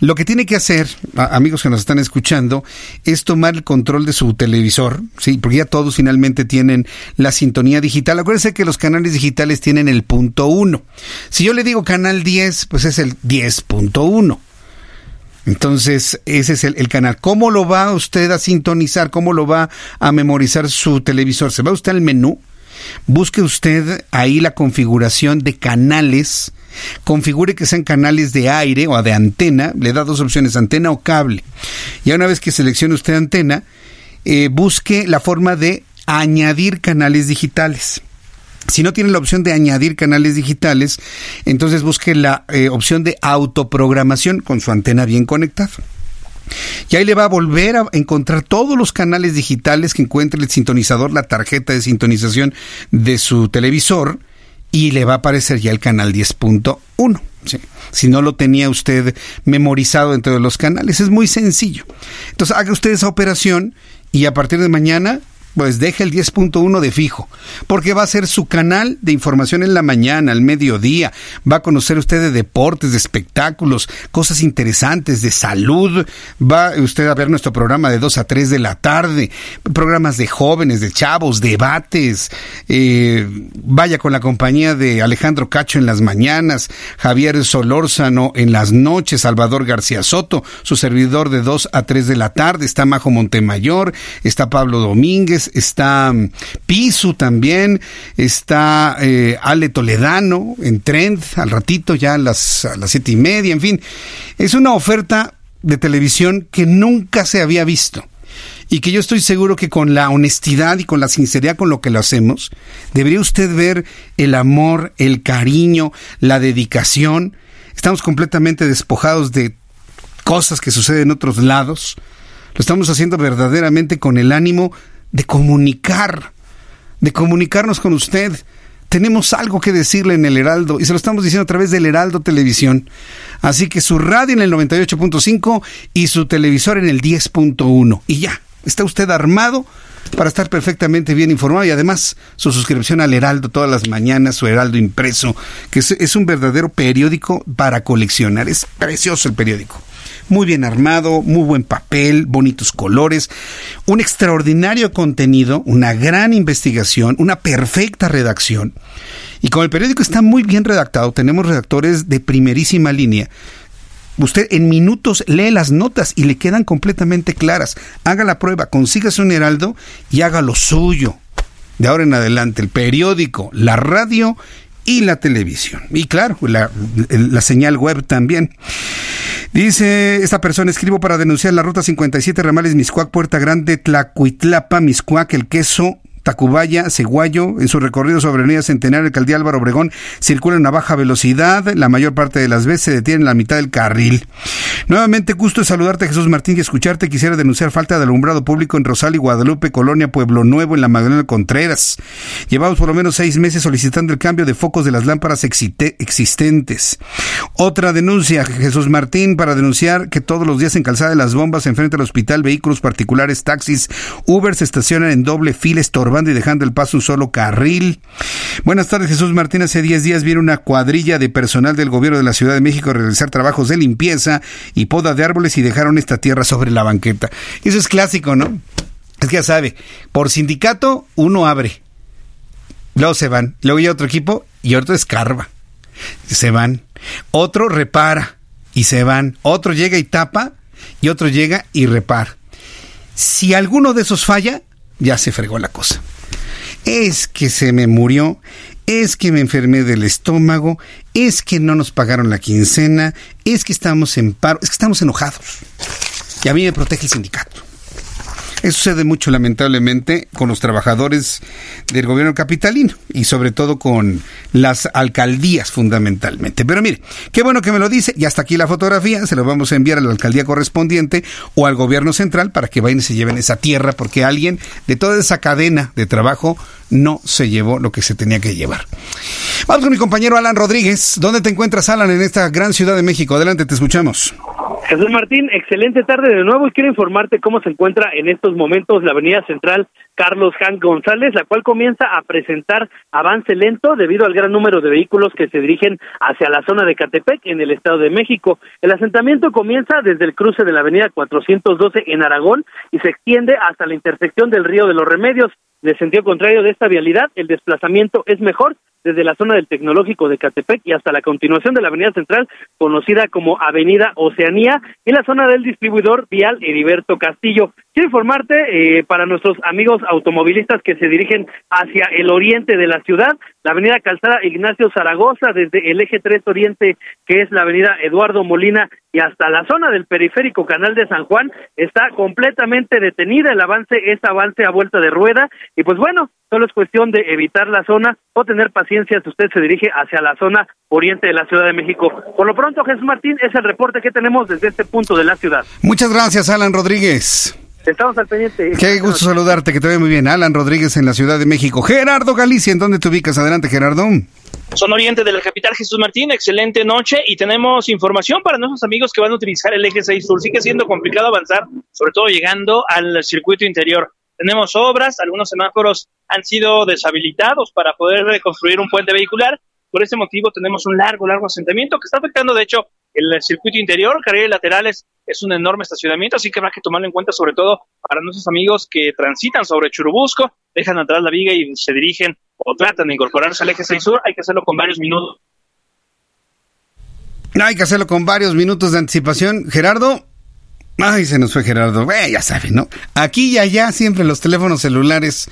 Lo que tiene que hacer, amigos que nos están escuchando, es tomar el control de su televisor, sí, porque ya todos finalmente tienen la sintonía digital. Acuérdense que los canales digitales tienen el punto uno. Si yo le digo canal 10, pues es el 10.1. Entonces, ese es el, el, canal. ¿Cómo lo va usted a sintonizar? ¿Cómo lo va a memorizar su televisor? ¿Se va usted al menú? Busque usted ahí la configuración de canales configure que sean canales de aire o de antena, le da dos opciones, antena o cable. Y una vez que seleccione usted antena, eh, busque la forma de añadir canales digitales. Si no tiene la opción de añadir canales digitales, entonces busque la eh, opción de autoprogramación con su antena bien conectada. Y ahí le va a volver a encontrar todos los canales digitales que encuentre el sintonizador, la tarjeta de sintonización de su televisor y le va a aparecer ya el canal 10.1. Si no lo tenía usted memorizado entre los canales, es muy sencillo. Entonces haga usted esa operación y a partir de mañana pues deje el 10.1 de fijo, porque va a ser su canal de información en la mañana, al mediodía. Va a conocer usted de deportes, de espectáculos, cosas interesantes, de salud. Va usted a ver nuestro programa de 2 a 3 de la tarde, programas de jóvenes, de chavos, debates. Eh, vaya con la compañía de Alejandro Cacho en las mañanas, Javier Solórzano en las noches, Salvador García Soto, su servidor de 2 a 3 de la tarde. Está Majo Montemayor, está Pablo Domínguez está mm, Pisu también, está eh, Ale Toledano en Trend, al ratito ya a las, a las siete y media, en fin. Es una oferta de televisión que nunca se había visto y que yo estoy seguro que con la honestidad y con la sinceridad con lo que lo hacemos, debería usted ver el amor, el cariño, la dedicación. Estamos completamente despojados de cosas que suceden en otros lados. Lo estamos haciendo verdaderamente con el ánimo de comunicar, de comunicarnos con usted. Tenemos algo que decirle en el Heraldo y se lo estamos diciendo a través del Heraldo Televisión. Así que su radio en el 98.5 y su televisor en el 10.1. Y ya, está usted armado para estar perfectamente bien informado y además su suscripción al Heraldo todas las mañanas, su Heraldo impreso, que es, es un verdadero periódico para coleccionar. Es precioso el periódico muy bien armado, muy buen papel, bonitos colores, un extraordinario contenido, una gran investigación, una perfecta redacción. Y como el periódico está muy bien redactado, tenemos redactores de primerísima línea. Usted en minutos lee las notas y le quedan completamente claras. Haga la prueba, consígase un heraldo y haga lo suyo. De ahora en adelante, el periódico, la radio y la televisión. Y claro, la, la señal web también. Dice esta persona, escribo para denunciar la ruta 57 Ramales Miscuac, Puerta Grande, Tlacuitlapa, Miscuac, el queso Tacubaya, Ceguayo, en su recorrido sobre Avenida Centenario, Alcaldía Álvaro Obregón, circulan a baja velocidad, la mayor parte de las veces se detienen en la mitad del carril. Nuevamente, gusto de saludarte, Jesús Martín, y escucharte. Quisiera denunciar falta de alumbrado público en Rosal y Guadalupe, Colonia Pueblo Nuevo, en la Magdalena Contreras. Llevamos por lo menos seis meses solicitando el cambio de focos de las lámparas existentes. Otra denuncia, Jesús Martín, para denunciar que todos los días en Calzada de las Bombas, enfrente al hospital, vehículos particulares, taxis, Uber se estacionan en doble fila, estorbando y dejando el paso un solo carril. Buenas tardes, Jesús Martín. Hace 10 días viene una cuadrilla de personal del gobierno de la Ciudad de México a realizar trabajos de limpieza y poda de árboles y dejaron esta tierra sobre la banqueta. Eso es clásico, ¿no? Es que ya sabe, por sindicato uno abre, luego se van, luego hay otro equipo y otro escarba, se van, otro repara y se van, otro llega y tapa y otro llega y repara. Si alguno de esos falla, ya se fregó la cosa. Es que se me murió, es que me enfermé del estómago, es que no nos pagaron la quincena, es que estamos en paro, es que estamos enojados. Y a mí me protege el sindicato. Eso sucede mucho, lamentablemente, con los trabajadores del gobierno capitalino y sobre todo con las alcaldías fundamentalmente. Pero mire, qué bueno que me lo dice y hasta aquí la fotografía, se lo vamos a enviar a la alcaldía correspondiente o al gobierno central para que vayan y se lleven esa tierra porque alguien de toda esa cadena de trabajo no se llevó lo que se tenía que llevar. Vamos con mi compañero Alan Rodríguez. ¿Dónde te encuentras, Alan, en esta gran ciudad de México? Adelante, te escuchamos. Jesús Martín, excelente tarde de nuevo y quiero informarte cómo se encuentra en estos momentos la avenida central Carlos Jan González, la cual comienza a presentar avance lento debido al gran número de vehículos que se dirigen hacia la zona de Catepec en el Estado de México. El asentamiento comienza desde el cruce de la avenida 412 en Aragón y se extiende hasta la intersección del río de los Remedios. El sentido contrario de esta vialidad, el desplazamiento es mejor desde la zona del Tecnológico de Catepec y hasta la continuación de la Avenida Central, conocida como Avenida Oceanía, y la zona del distribuidor vial Heriberto Castillo. Quiero informarte eh, para nuestros amigos automovilistas que se dirigen hacia el oriente de la ciudad, la avenida Calzada Ignacio Zaragoza, desde el eje 3 Oriente, que es la avenida Eduardo Molina, y hasta la zona del periférico Canal de San Juan, está completamente detenida. El avance es avance a vuelta de rueda, y pues bueno, solo es cuestión de evitar la zona o tener paciencia si usted se dirige hacia la zona oriente de la Ciudad de México. Por lo pronto, Jesús Martín, es el reporte que tenemos desde este punto de la ciudad. Muchas gracias, Alan Rodríguez. Estamos al pendiente. Qué gusto saludarte, que te ve muy bien. Alan Rodríguez en la Ciudad de México. Gerardo Galicia, ¿en dónde te ubicas? Adelante, Gerardo. Son oriente de la capital Jesús Martín, excelente noche y tenemos información para nuestros amigos que van a utilizar el eje 6 sur. Sigue siendo complicado avanzar, sobre todo llegando al circuito interior. Tenemos obras, algunos semáforos han sido deshabilitados para poder reconstruir un puente vehicular. Por ese motivo tenemos un largo, largo asentamiento que está afectando, de hecho, el circuito interior, carriles laterales, es un enorme estacionamiento, así que habrá que tomarlo en cuenta sobre todo para nuestros amigos que transitan sobre Churubusco, dejan atrás la viga y se dirigen o tratan de incorporarse al eje 6 sur, hay que hacerlo con varios minutos. Hay que hacerlo con varios minutos de anticipación. Gerardo, Ay, se nos fue Gerardo. Ya saben, ¿no? Aquí y allá siempre los teléfonos celulares.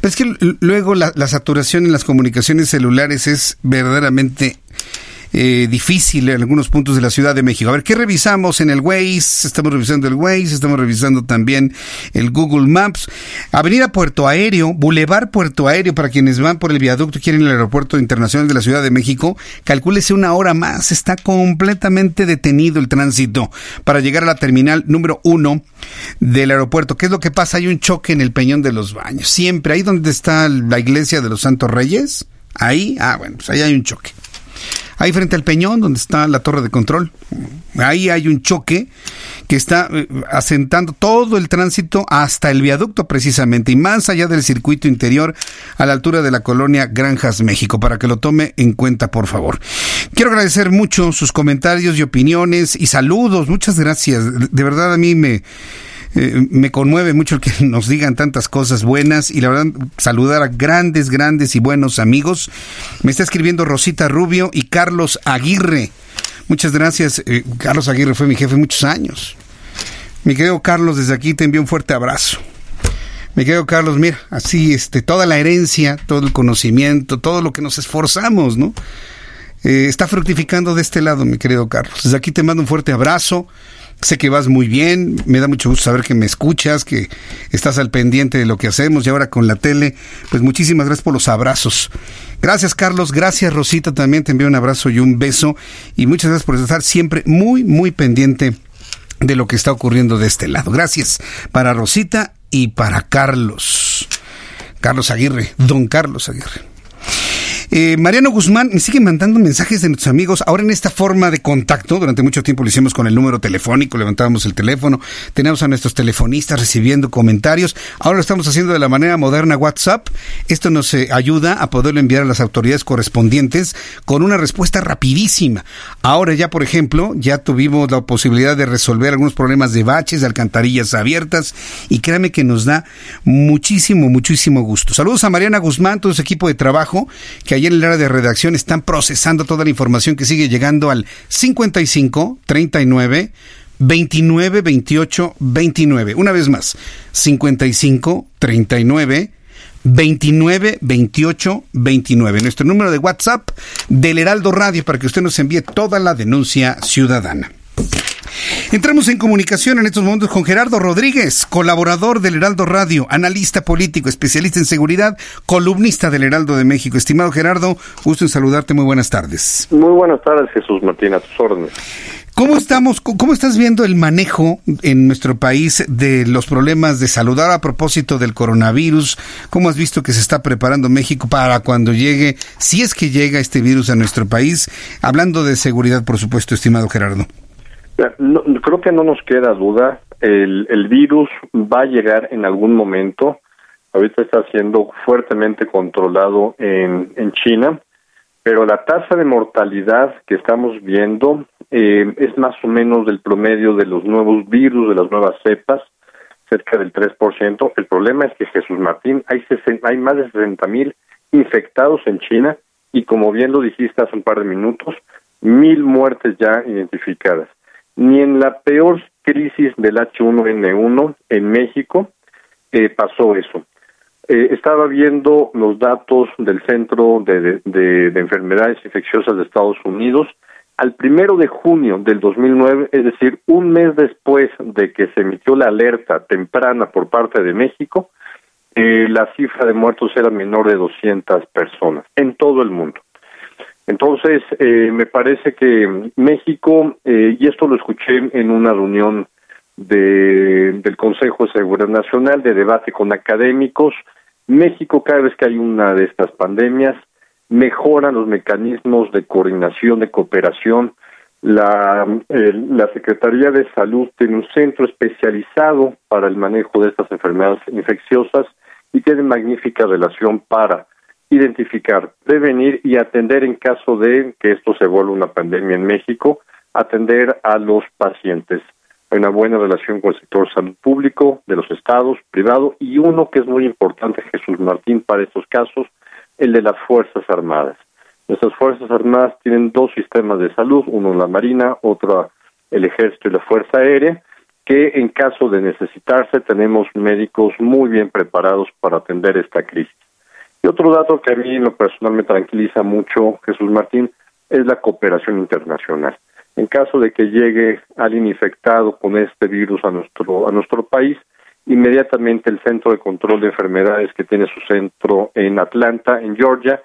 Pero es que luego la saturación en las comunicaciones celulares es verdaderamente eh, difícil en algunos puntos de la Ciudad de México. A ver, ¿qué revisamos en el Waze? Estamos revisando el Waze, estamos revisando también el Google Maps. Avenida Puerto Aéreo, Boulevard Puerto Aéreo, para quienes van por el viaducto y quieren el aeropuerto internacional de la Ciudad de México, calcúlese una hora más. Está completamente detenido el tránsito para llegar a la terminal número uno del aeropuerto. ¿Qué es lo que pasa? Hay un choque en el Peñón de los Baños. Siempre, ahí donde está la iglesia de los Santos Reyes, ahí, ah, bueno, pues ahí hay un choque ahí frente al Peñón, donde está la torre de control. Ahí hay un choque que está eh, asentando todo el tránsito hasta el viaducto precisamente y más allá del circuito interior a la altura de la colonia Granjas México, para que lo tome en cuenta, por favor. Quiero agradecer mucho sus comentarios y opiniones y saludos. Muchas gracias. De verdad a mí me eh, me conmueve mucho el que nos digan tantas cosas buenas y la verdad saludar a grandes, grandes y buenos amigos. Me está escribiendo Rosita Rubio y Carlos Aguirre. Muchas gracias. Eh, Carlos Aguirre fue mi jefe muchos años. Mi querido Carlos, desde aquí te envío un fuerte abrazo. Mi querido Carlos, mira, así este, toda la herencia, todo el conocimiento, todo lo que nos esforzamos, ¿no? Eh, está fructificando de este lado, mi querido Carlos. Desde aquí te mando un fuerte abrazo. Sé que vas muy bien, me da mucho gusto saber que me escuchas, que estás al pendiente de lo que hacemos y ahora con la tele, pues muchísimas gracias por los abrazos. Gracias Carlos, gracias Rosita, también te envío un abrazo y un beso y muchas gracias por estar siempre muy, muy pendiente de lo que está ocurriendo de este lado. Gracias para Rosita y para Carlos. Carlos Aguirre, don Carlos Aguirre. Eh, Mariano Guzmán me sigue mandando mensajes de nuestros amigos. Ahora en esta forma de contacto, durante mucho tiempo lo hicimos con el número telefónico, levantábamos el teléfono, teníamos a nuestros telefonistas recibiendo comentarios. Ahora lo estamos haciendo de la manera moderna WhatsApp. Esto nos eh, ayuda a poderlo enviar a las autoridades correspondientes con una respuesta rapidísima. Ahora ya, por ejemplo, ya tuvimos la posibilidad de resolver algunos problemas de baches, de alcantarillas abiertas y créame que nos da muchísimo, muchísimo gusto. Saludos a Mariana Guzmán, todo su equipo de trabajo que ayer en el área de redacción están procesando toda la información que sigue llegando al 55 39 29 28 29. Una vez más, 55 39 29 28 29. Nuestro número de WhatsApp del Heraldo Radio para que usted nos envíe toda la denuncia ciudadana. Entramos en comunicación en estos momentos con Gerardo Rodríguez, colaborador del Heraldo Radio, analista político, especialista en seguridad, columnista del Heraldo de México. Estimado Gerardo, gusto en saludarte, muy buenas tardes. Muy buenas tardes, Jesús Martín, a tus órdenes. ¿Cómo estamos? ¿Cómo estás viendo el manejo en nuestro país de los problemas de salud? Ahora a propósito del coronavirus, ¿cómo has visto que se está preparando México para cuando llegue, si es que llega este virus a nuestro país? Hablando de seguridad, por supuesto, estimado Gerardo. No, creo que no nos queda duda. El, el virus va a llegar en algún momento. Ahorita está siendo fuertemente controlado en, en China, pero la tasa de mortalidad que estamos viendo eh, es más o menos del promedio de los nuevos virus, de las nuevas cepas, cerca del 3%. El problema es que Jesús Martín, hay, hay más de 60 mil infectados en China y como bien lo dijiste hace un par de minutos, mil muertes ya identificadas ni en la peor crisis del H1N1 en México eh, pasó eso. Eh, estaba viendo los datos del Centro de, de, Enfermedades Infecciosas de Estados Unidos. Al primero de junio del 2009, es decir, un mes después de que se emitió la alerta temprana por parte de México, eh, la cifra de muertos era menor de 200 personas en todo el mundo. Entonces, eh, me parece que México, eh, y esto lo escuché en una reunión de, del Consejo de Seguridad Nacional, de debate con académicos, México cada vez que hay una de estas pandemias, mejora los mecanismos de coordinación, de cooperación. La, la Secretaría de Salud tiene un centro especializado para el manejo de estas enfermedades infecciosas y tiene magnífica relación para identificar, prevenir y atender en caso de que esto se vuelva una pandemia en México, atender a los pacientes. Hay una buena relación con el sector salud público, de los estados, privado y uno que es muy importante, Jesús Martín, para estos casos, el de las Fuerzas Armadas. Nuestras Fuerzas Armadas tienen dos sistemas de salud, uno la Marina, otro el Ejército y la Fuerza Aérea, que en caso de necesitarse tenemos médicos muy bien preparados para atender esta crisis. Y otro dato que a mí en lo personal me tranquiliza mucho, Jesús Martín, es la cooperación internacional. En caso de que llegue alguien infectado con este virus a nuestro, a nuestro país, inmediatamente el Centro de Control de Enfermedades que tiene su centro en Atlanta, en Georgia,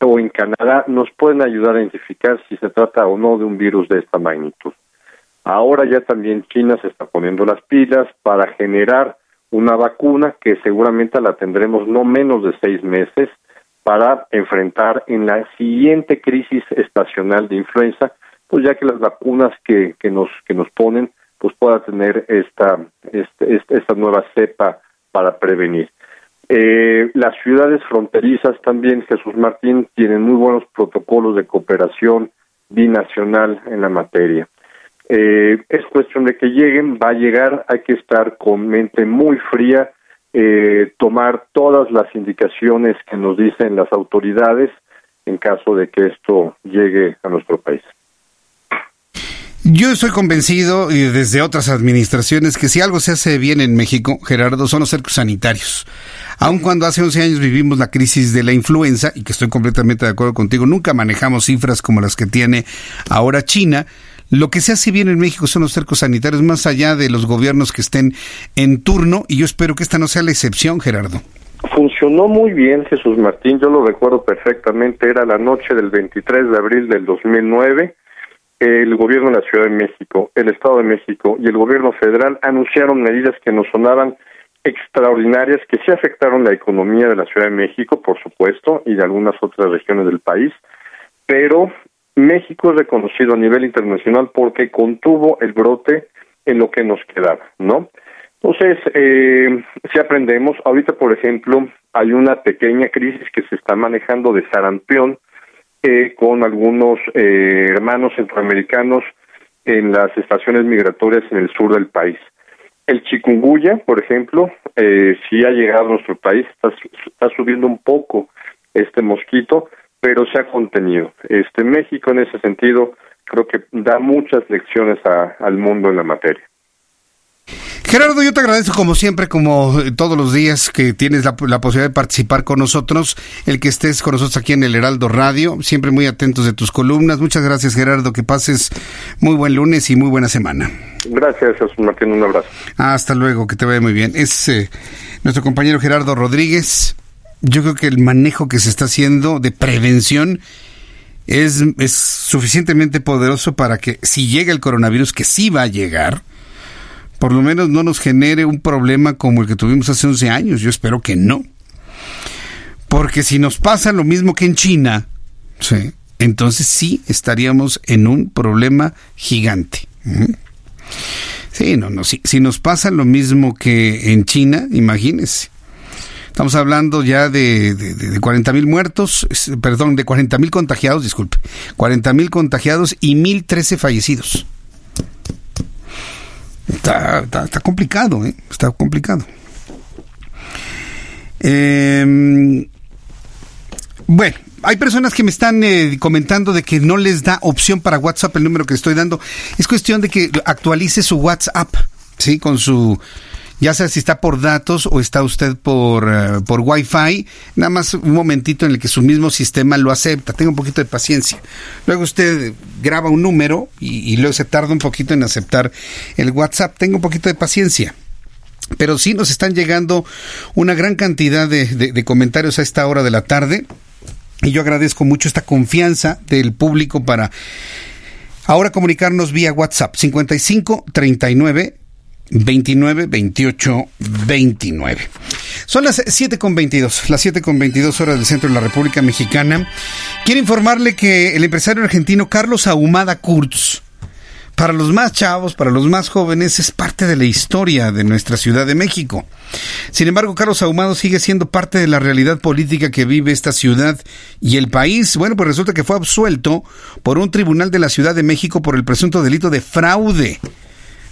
o en Canadá, nos pueden ayudar a identificar si se trata o no de un virus de esta magnitud. Ahora ya también China se está poniendo las pilas para generar una vacuna que seguramente la tendremos no menos de seis meses para enfrentar en la siguiente crisis estacional de influenza, pues ya que las vacunas que, que nos que nos ponen pues pueda tener esta este, este, esta nueva cepa para prevenir. Eh, las ciudades fronterizas también, Jesús Martín, tienen muy buenos protocolos de cooperación binacional en la materia. Eh, es cuestión de que lleguen, va a llegar, hay que estar con mente muy fría, eh, tomar todas las indicaciones que nos dicen las autoridades en caso de que esto llegue a nuestro país. Yo estoy convencido, y desde otras administraciones, que si algo se hace bien en México, Gerardo, son los cercos sanitarios. Aun cuando hace 11 años vivimos la crisis de la influenza, y que estoy completamente de acuerdo contigo, nunca manejamos cifras como las que tiene ahora China, lo que se hace bien en México son los cercos sanitarios, más allá de los gobiernos que estén en turno, y yo espero que esta no sea la excepción, Gerardo. Funcionó muy bien, Jesús Martín, yo lo recuerdo perfectamente, era la noche del 23 de abril del 2009, el gobierno de la Ciudad de México, el Estado de México y el gobierno federal anunciaron medidas que nos sonaban extraordinarias que sí afectaron la economía de la Ciudad de México, por supuesto, y de algunas otras regiones del país, pero México es reconocido a nivel internacional porque contuvo el brote en lo que nos quedaba, ¿no? Entonces, eh, si aprendemos, ahorita, por ejemplo, hay una pequeña crisis que se está manejando de sarampión eh, con algunos eh, hermanos centroamericanos en las estaciones migratorias en el sur del país. El chikungunya, por ejemplo, eh, sí ha llegado a nuestro país, está, subiendo un poco este mosquito, pero se ha contenido. Este México, en ese sentido, creo que da muchas lecciones al mundo en la materia. Gerardo, yo te agradezco como siempre, como todos los días que tienes la, posibilidad de participar con nosotros, el que estés con nosotros aquí en el Heraldo Radio, siempre muy atentos de tus columnas. Muchas gracias, Gerardo, que pases muy buen lunes y muy buena semana. Gracias, Jesús Martín, un abrazo. Hasta luego, que te vaya muy bien. Es eh, nuestro compañero Gerardo Rodríguez. Yo creo que el manejo que se está haciendo de prevención es, es suficientemente poderoso para que si llega el coronavirus, que sí va a llegar, por lo menos no nos genere un problema como el que tuvimos hace 11 años. Yo espero que no. Porque si nos pasa lo mismo que en China, ¿sí? entonces sí estaríamos en un problema gigante. Sí, no, no, si, si nos pasa lo mismo que en China, imagínense. Estamos hablando ya de, de, de 40 mil muertos, perdón, de 40 mil contagiados, disculpe, 40 mil contagiados y 1.013 fallecidos. Está, complicado, ¿eh? Está complicado. Em, bueno, hay personas que me están eh, comentando de que no les da opción para WhatsApp el número que estoy dando. Es cuestión de que actualice su WhatsApp, ¿sí? Con su ya sea si está por datos o está usted por, uh, por Wi-Fi, nada más un momentito en el que su mismo sistema lo acepta. Tenga un poquito de paciencia. Luego usted graba un número y, luego se tarda un poquito en aceptar el WhatsApp. Tenga un poquito de paciencia. Pero sí nos están llegando una gran cantidad de, de comentarios a esta hora de la tarde. Y yo agradezco mucho esta confianza del público para ahora comunicarnos vía WhatsApp 55 39 29 28 29. Son las 7 con 22, las 7 con 22 horas del centro de la República Mexicana. Quiero informarle que el empresario argentino Carlos Ahumada Kurz, para los más chavos, para los más jóvenes, es parte de la historia de nuestra Ciudad de México. Sin embargo, Carlos Ahumado sigue siendo parte de la realidad política que vive esta ciudad y el país. Bueno, pues resulta que fue absuelto por un tribunal de la Ciudad de México por el presunto delito de fraude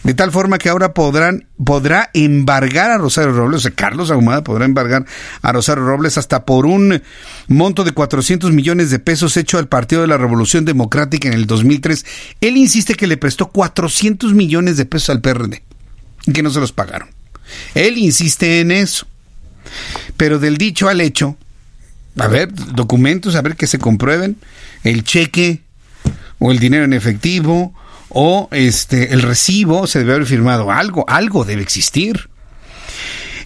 de tal forma que ahora podrán, podrá embargar a Rosario Robles, o sea, Carlos Ahumada podrá embargar a Rosario Robles hasta por un monto de 400 millones de pesos hecho al Partido de la Revolución Democrática en el 2003. Él insiste que le prestó 400 millones de pesos al PRD y que no se los pagaron. Él insiste en eso. Pero del dicho al hecho, a ver, documentos, a ver que se comprueben, el cheque o el dinero en efectivo o este el recibo se debe haber firmado algo, algo debe existir.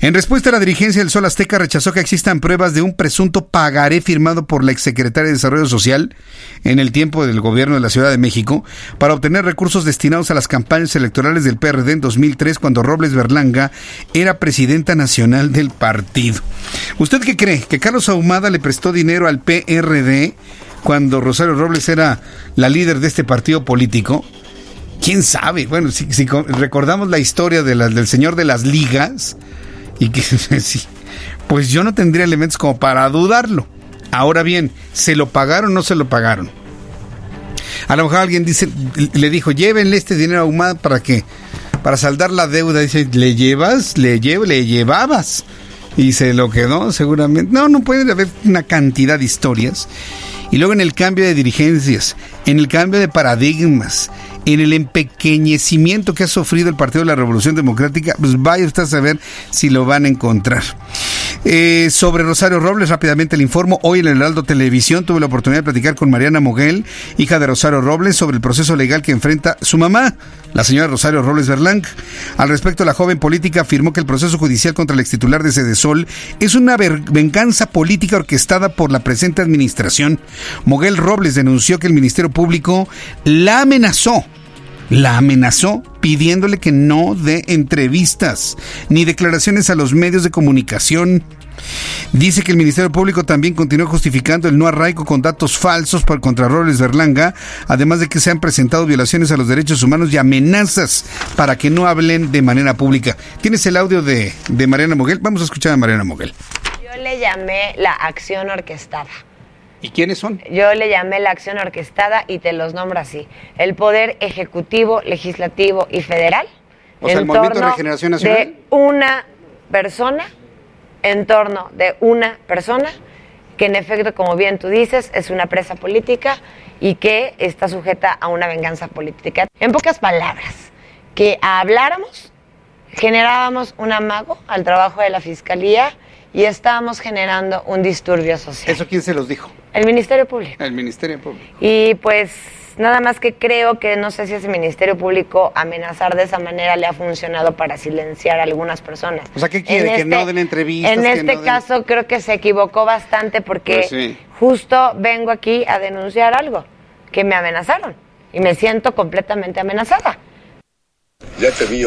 En respuesta, la dirigencia del Sol Azteca rechazó que existan pruebas de un presunto pagaré firmado por la exsecretaria de Desarrollo Social en el tiempo del gobierno de la Ciudad de México para obtener recursos destinados a las campañas electorales del PRD en 2003 cuando Robles Berlanga era presidenta nacional del partido. ¿Usted qué cree? ¿Que Carlos Ahumada le prestó dinero al PRD cuando Rosario Robles era la líder de este partido político? Quién sabe. Bueno, si, recordamos la historia de del señor de las ligas, y que pues yo no tendría elementos como para dudarlo. Ahora bien, ¿se lo pagaron o no se lo pagaron? A lo mejor alguien dice, le dijo, llévenle este dinero a Humada para que, para saldar la deuda. Dice, ¿le llevas? Le llevo, le llevabas. Y se lo quedó seguramente. No, no puede haber una cantidad de historias. Y luego en el cambio de dirigencias, en el cambio de paradigmas, en el empequeñecimiento que ha sufrido el Partido de la Revolución Democrática, pues vaya usted a saber si lo van a encontrar. Eh, sobre Rosario Robles, rápidamente le informo. Hoy en el Heraldo Televisión tuve la oportunidad de platicar con Mariana Moguel, hija de Rosario Robles, sobre el proceso legal que enfrenta su mamá, la señora Rosario Robles Berlang. Al respecto, la joven política afirmó que el proceso judicial contra el extitular de Sedesol es una venganza política orquestada por la presente administración. Moguel Robles denunció que el Ministerio Público la amenazó la amenazó pidiéndole que no dé entrevistas ni declaraciones a los medios de comunicación. Dice que el Ministerio Público también continuó justificando el no arraigo con datos falsos para contra Robles Berlanga, además de que se han presentado violaciones a los derechos humanos y amenazas para que no hablen de manera pública. ¿Tienes el audio de, de Mariana Moguel? Vamos a escuchar a Mariana Moguel. Yo le llamé la acción orquestada. ¿Y quiénes son? Yo le llamé la acción orquestada y te los nombro así. El Poder Ejecutivo, Legislativo y Federal. O sea, el en Movimiento de Regeneración Nacional. De una persona, en torno de una persona, que en efecto, como bien tú dices, es una presa política y que está sujeta a una venganza política. En pocas palabras, que habláramos, generábamos un amago al trabajo de la Fiscalía y estábamos generando un disturbio social. ¿Eso quién se los dijo? El Ministerio Público. El Ministerio Público. Y pues nada más que creo que no sé si ese Ministerio Público amenazar de esa manera le ha funcionado para silenciar a algunas personas. O sea, ¿qué quiere? En que no este- den entrevistas. En este no den- caso creo que se equivocó bastante porque Pues sí. justo vengo aquí a denunciar algo, que me amenazaron y me siento completamente amenazada. Ya te vi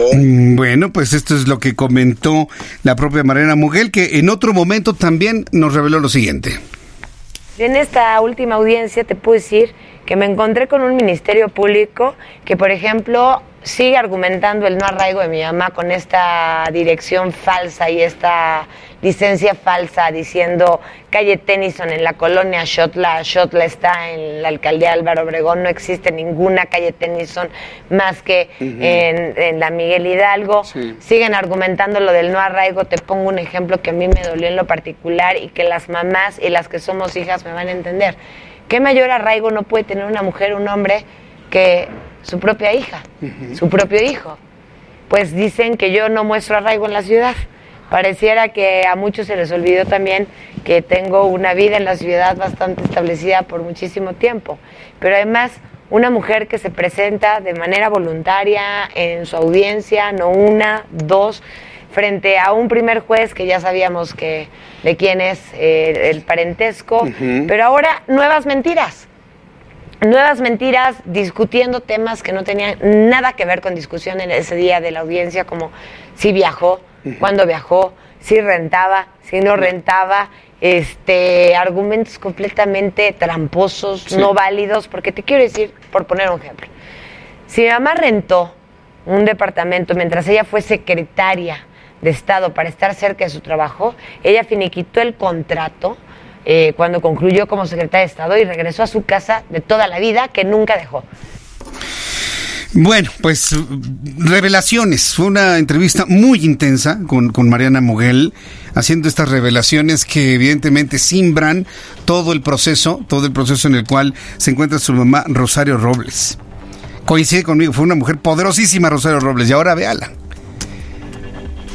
Bueno, pues esto es lo que comentó la propia Mariana Muguel, que en otro momento también nos reveló lo siguiente. En esta última audiencia te puedo decir que me encontré con un ministerio público que, por ejemplo, sigue argumentando el no arraigo de mi mamá con esta dirección falsa y esta licencia falsa diciendo calle Tennyson en la colonia Shotla, Shotla está en la alcaldía Álvaro Obregón, no existe ninguna calle Tennyson más que en la Miguel Hidalgo. Siguen argumentando lo del no arraigo, te pongo un ejemplo que a mí me dolió en lo particular y que las mamás y las que somos hijas me van a entender. ¿Qué mayor arraigo no puede tener una mujer, un hombre, que su propia hija, su propio hijo? Pues dicen que yo no muestro arraigo en la ciudad. Pareciera que a muchos se les olvidó también que tengo una vida en la ciudad bastante establecida por muchísimo tiempo. Pero además, una mujer que se presenta de manera voluntaria en su audiencia, no una, dos, frente a un primer juez que ya sabíamos que de quién es eh, el parentesco, pero ahora nuevas mentiras. Nuevas mentiras discutiendo temas que no tenían nada que ver con discusión en ese día de la audiencia, como si viajó, cuándo viajó, si rentaba, si no rentaba, este argumentos completamente tramposos, Sí. no válidos, porque te quiero decir, por poner un ejemplo, si mi mamá rentó un departamento mientras ella fue secretaria de Estado para estar cerca de su trabajo, ella finiquitó el contrato eh, cuando concluyó como secretaria de Estado y regresó a su casa de toda la vida que nunca dejó. Bueno, pues revelaciones. Fue una entrevista muy intensa con, con Mariana Moguel, haciendo estas revelaciones que evidentemente simbran todo el proceso, todo el proceso en el cual se encuentra su mamá Rosario Robles. Coincide conmigo, fue una mujer poderosísima Rosario Robles, y ahora véala.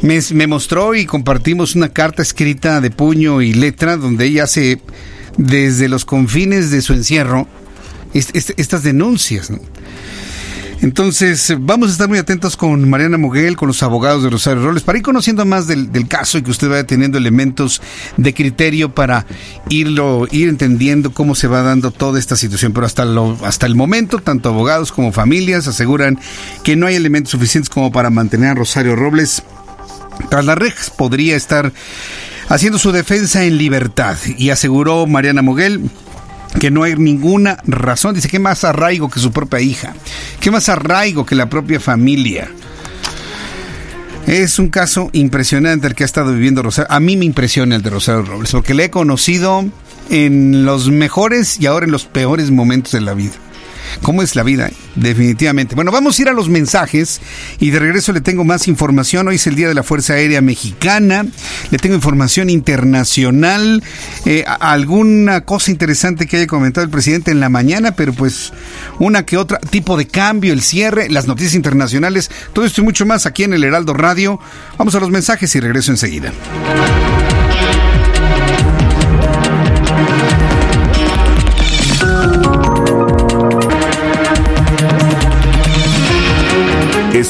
Me, mostró y compartimos una carta escrita de puño y letra donde ella hace desde los confines de su encierro est- est- estas denuncias. Entonces, vamos a estar muy atentos con Mariana Moguel, con los abogados de Rosario Robles, para ir conociendo más del, del caso y que usted vaya teniendo elementos de criterio para irlo, ir entendiendo cómo se va dando toda esta situación. Pero hasta, lo, hasta el momento, tanto abogados como familias aseguran que no hay elementos suficientes como para mantener a Rosario Robles las rejas. Podría estar haciendo su defensa en libertad. Y aseguró Mariana Moguel que no hay ninguna razón. Dice que más arraigo que su propia hija. Que más arraigo que la propia familia. Es un caso impresionante el que ha estado viviendo Rosario. A mí me impresiona el de Rosario Robles, porque le he conocido en los mejores y ahora en los peores momentos de la vida. ¿Cómo es la vida? Definitivamente. Bueno, vamos a ir a los mensajes y de regreso le tengo más información. Hoy es el Día de la Fuerza Aérea Mexicana. Le tengo información internacional. eh, alguna cosa interesante que haya comentado el presidente en la mañana, pero pues una que otra tipo de cambio, el cierre, las noticias internacionales. Todo esto y mucho más aquí en el Heraldo Radio. Vamos a los mensajes y regreso enseguida.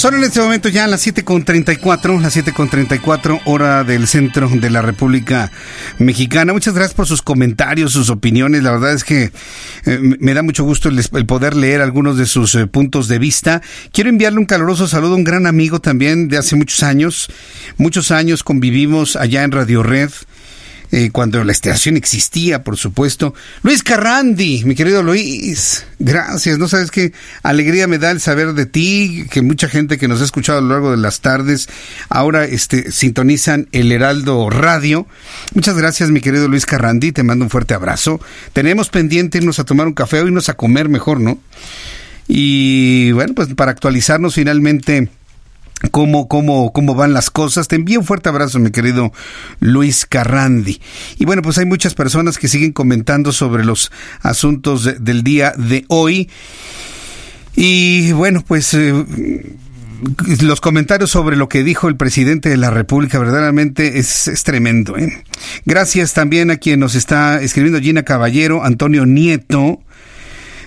Son en este momento ya las 7.34, las 7.34 hora del centro de la República Mexicana. Muchas gracias por sus comentarios, sus opiniones. La verdad es que eh, me da mucho gusto el, poder leer algunos de sus eh, puntos de vista. Quiero enviarle un caluroso saludo a un gran amigo también de hace muchos años. Muchos años convivimos allá en Radio Red. Eh, cuando la estación existía, por supuesto. Luis Carrandi, mi querido Luis, gracias. No sabes qué alegría me da el saber de ti, que mucha gente que nos ha escuchado a lo largo de las tardes ahora este, sintonizan el Heraldo Radio. Muchas gracias, mi querido Luis Carrandi, te mando un fuerte abrazo. Tenemos pendiente irnos a tomar un café o irnos a comer mejor, ¿no? Y bueno, pues para actualizarnos finalmente cómo, cómo, cómo van las cosas. Te envío un fuerte abrazo, mi querido Luis Carrandi. Y bueno, pues hay muchas personas que siguen comentando sobre los asuntos del día de hoy. Y bueno, pues... Eh, los comentarios sobre lo que dijo el presidente de la República verdaderamente es, tremendo. ¿eh? Gracias también a quien nos está escribiendo Gina Caballero, Antonio Nieto.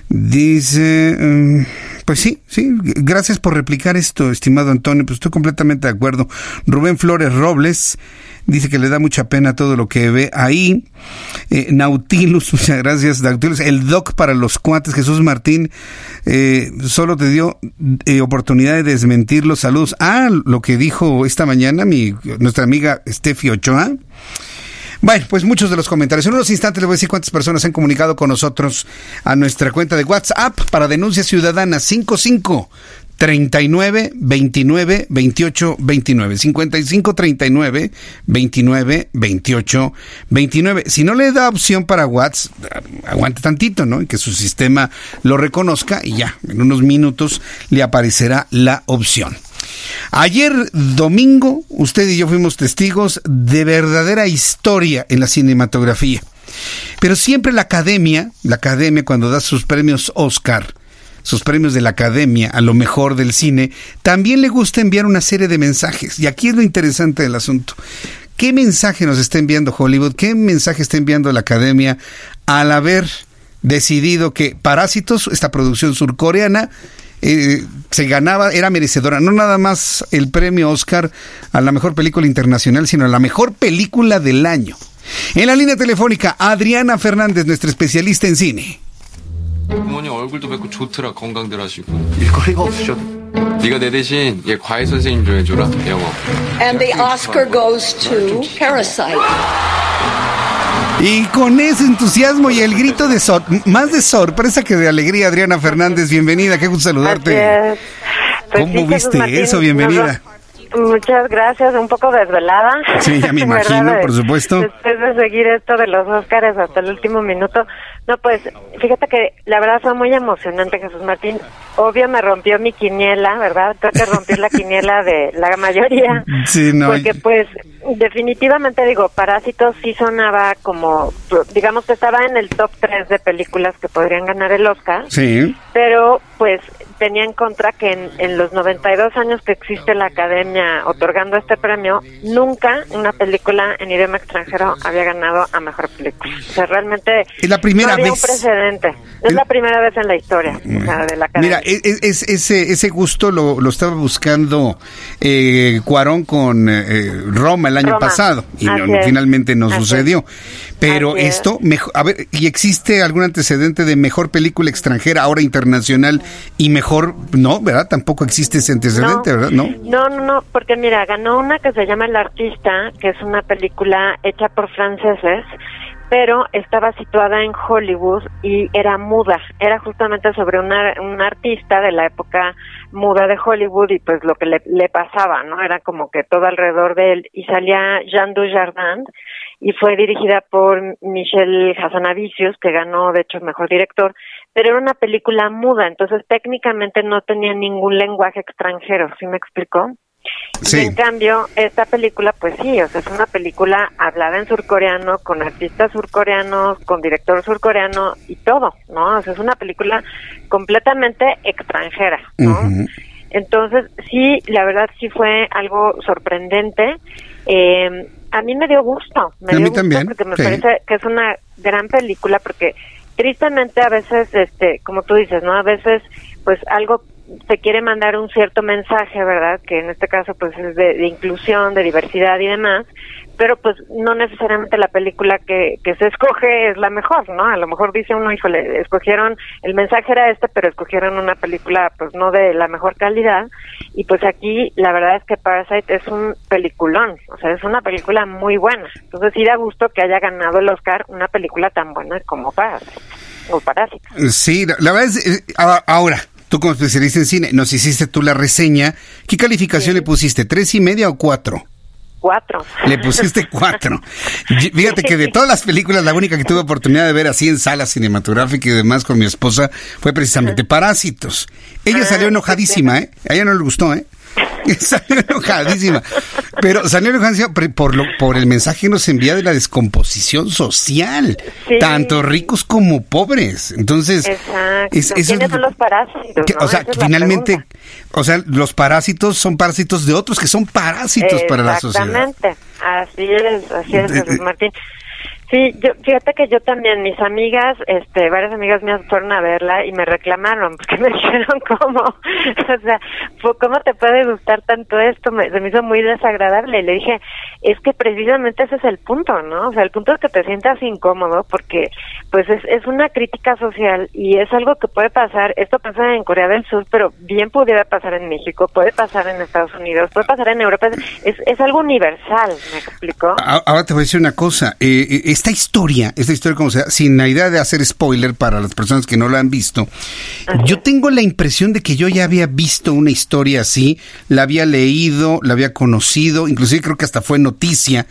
Dice... Mm, pues sí, sí, gracias por replicar esto, estimado Antonio, pues estoy completamente de acuerdo. Rubén Flores Robles dice que le da mucha pena todo lo que ve ahí. Eh, Nautilus, muchas gracias, Nautilus. El doc para los cuates, Jesús Martín, eh, solo te dio eh, oportunidad de desmentir los saludos. Ah, lo que dijo esta mañana mi, nuestra amiga Steffi Ochoa. Bueno, pues muchos de los comentarios. En unos instantes les voy a decir cuántas personas han comunicado con nosotros a nuestra cuenta de WhatsApp para denuncia ciudadana. 55 39 29 28 29 55 39 29 28 29 si no le da opción para WhatsApp aguante tantito no y que su sistema lo reconozca y ya en unos minutos le aparecerá la opción Ayer domingo, usted y yo fuimos testigos de verdadera historia en la cinematografía. Pero siempre la academia, la academia cuando da sus premios Oscar, sus premios de la academia a lo mejor del cine, también le gusta enviar una serie de mensajes. Y aquí es lo interesante del asunto. ¿Qué mensaje nos está enviando Hollywood? ¿Qué mensaje está enviando la academia al haber decidido que Parásitos, esta producción surcoreana, eh, se ganaba, era merecedora, no nada más el premio Oscar a la mejor película internacional, sino a la mejor película del año. En la línea telefónica, Adriana Fernández, nuestra especialista en cine. And the Oscar goes to Parasite. Y con ese entusiasmo y el grito de más de sorpresa que de alegría, Adriana Fernández, bienvenida, qué gusto saludarte. Pues ¿Cómo viste eso? Bienvenida. Muchas gracias, un poco desvelada. Sí, ya me imagino, por supuesto. Después de seguir esto de los Óscares hasta el último minuto. No, pues fíjate que la verdad fue muy emocionante, Jesús Martín. Obvio me rompió mi quiniela, ¿verdad? Creo que rompió la quiniela de la mayoría. Sí, no. Porque pues definitivamente digo, Parásitos sí sonaba como, digamos que estaba en el top 3 de películas que podrían ganar el Oscar. Sí. Pero pues tenía en contra que en, en, los 92 años que existe la academia otorgando este premio, nunca una película en idioma extranjero había ganado a mejor película. O sea, realmente es la primera no vez. un precedente. Es la primera vez en la historia o sea, de la academia. Mira, es, ese, ese gusto lo, lo estaba buscando eh, Cuarón con eh, Roma el año pasado y no, finalmente no sucedió. Pero esto, mejor, a ver, ¿y existe algún antecedente de mejor película extranjera, ahora internacional, y mejor, no, ¿verdad? Tampoco existe ese antecedente, ¿verdad? No. no, no, no, porque mira, ganó una que se llama El Artista, que es una película hecha por franceses, pero estaba situada en Hollywood y era muda, era justamente sobre una, un artista de la época muda de Hollywood y pues lo que le, le pasaba, ¿no? Era como que todo alrededor de él y salía Jean Dujardin y fue dirigida por Michel Hazanavicius, que ganó de hecho mejor director, pero era una película muda, entonces técnicamente no tenía ningún lenguaje extranjero, ¿sí me explicó? Y en cambio, esta película, pues sí, o sea, es una película hablada en surcoreano, con artistas surcoreanos, con director surcoreano y todo, ¿no? O sea, es una película completamente extranjera, ¿no? Entonces, sí, la verdad sí fue algo sorprendente. Eh, a mí me dio gusto, me a dio mí gusto también, porque me sí. parece que es una gran película porque tristemente a veces, este, como tú dices, ¿no? A veces, pues algo se quiere mandar un cierto mensaje, ¿verdad? Que en este caso, pues es de, de inclusión, de diversidad y demás, pero pues no necesariamente la película que, que se escoge es la mejor, ¿no? A lo mejor dice uno, híjole, escogieron, el mensaje era este, pero escogieron una película pues no de la mejor calidad y pues aquí la verdad es que Parasite es un peliculón, o sea, es una película muy buena. Entonces sí da gusto que haya ganado el Oscar una película tan buena como Parasite o Parásito. Sí, la, verdad es, eh, ahora, tú como especialista en cine, nos hiciste tú la reseña. ¿Qué calificación le pusiste? ¿Tres y media o cuatro? Cuatro. Le pusiste cuatro. Fíjate que de todas las películas, la única que tuve oportunidad de ver así en sala cinematográfica y demás con mi esposa fue precisamente Parásitos. Ella salió enojadísima, ¿eh? A ella no le gustó, ¿eh? Salió enojadísima. Pero salió enojadísima por, lo, por el mensaje que nos envía de la descomposición social. Sí. Tanto ricos como pobres. Entonces, Exacto. es- eso ¿Quiénes es- son los parásitos? que, no? o sea, Esa finalmente, o sea, los parásitos son parásitos de otros que son parásitos para la sociedad. Exactamente, así es, así es, Eh, Jesús eh. Martín. Sí, yo, fíjate que yo también, mis amigas, este, varias amigas mías fueron a verla y me reclamaron, porque me dijeron cómo, o sea, ¿cómo te puede gustar tanto esto? Me, se me hizo muy desagradable. Y le dije, es que precisamente ese es el punto, ¿no? O sea, el punto es que te sientas incómodo porque, pues, es, es una crítica social y es algo que puede pasar, esto pasa en Corea del Sur, pero bien pudiera pasar en México, puede pasar en Estados Unidos, puede pasar en Europa, es, es, algo universal, ¿me explico? Ahora te voy a decir una cosa. eh, eh, esta historia, esta historia como sea, sin la idea de hacer spoiler para las personas que no la han visto, yo tengo la impresión de que yo ya había visto una historia así, la había leído, la había conocido, inclusive creo que hasta fue noticia.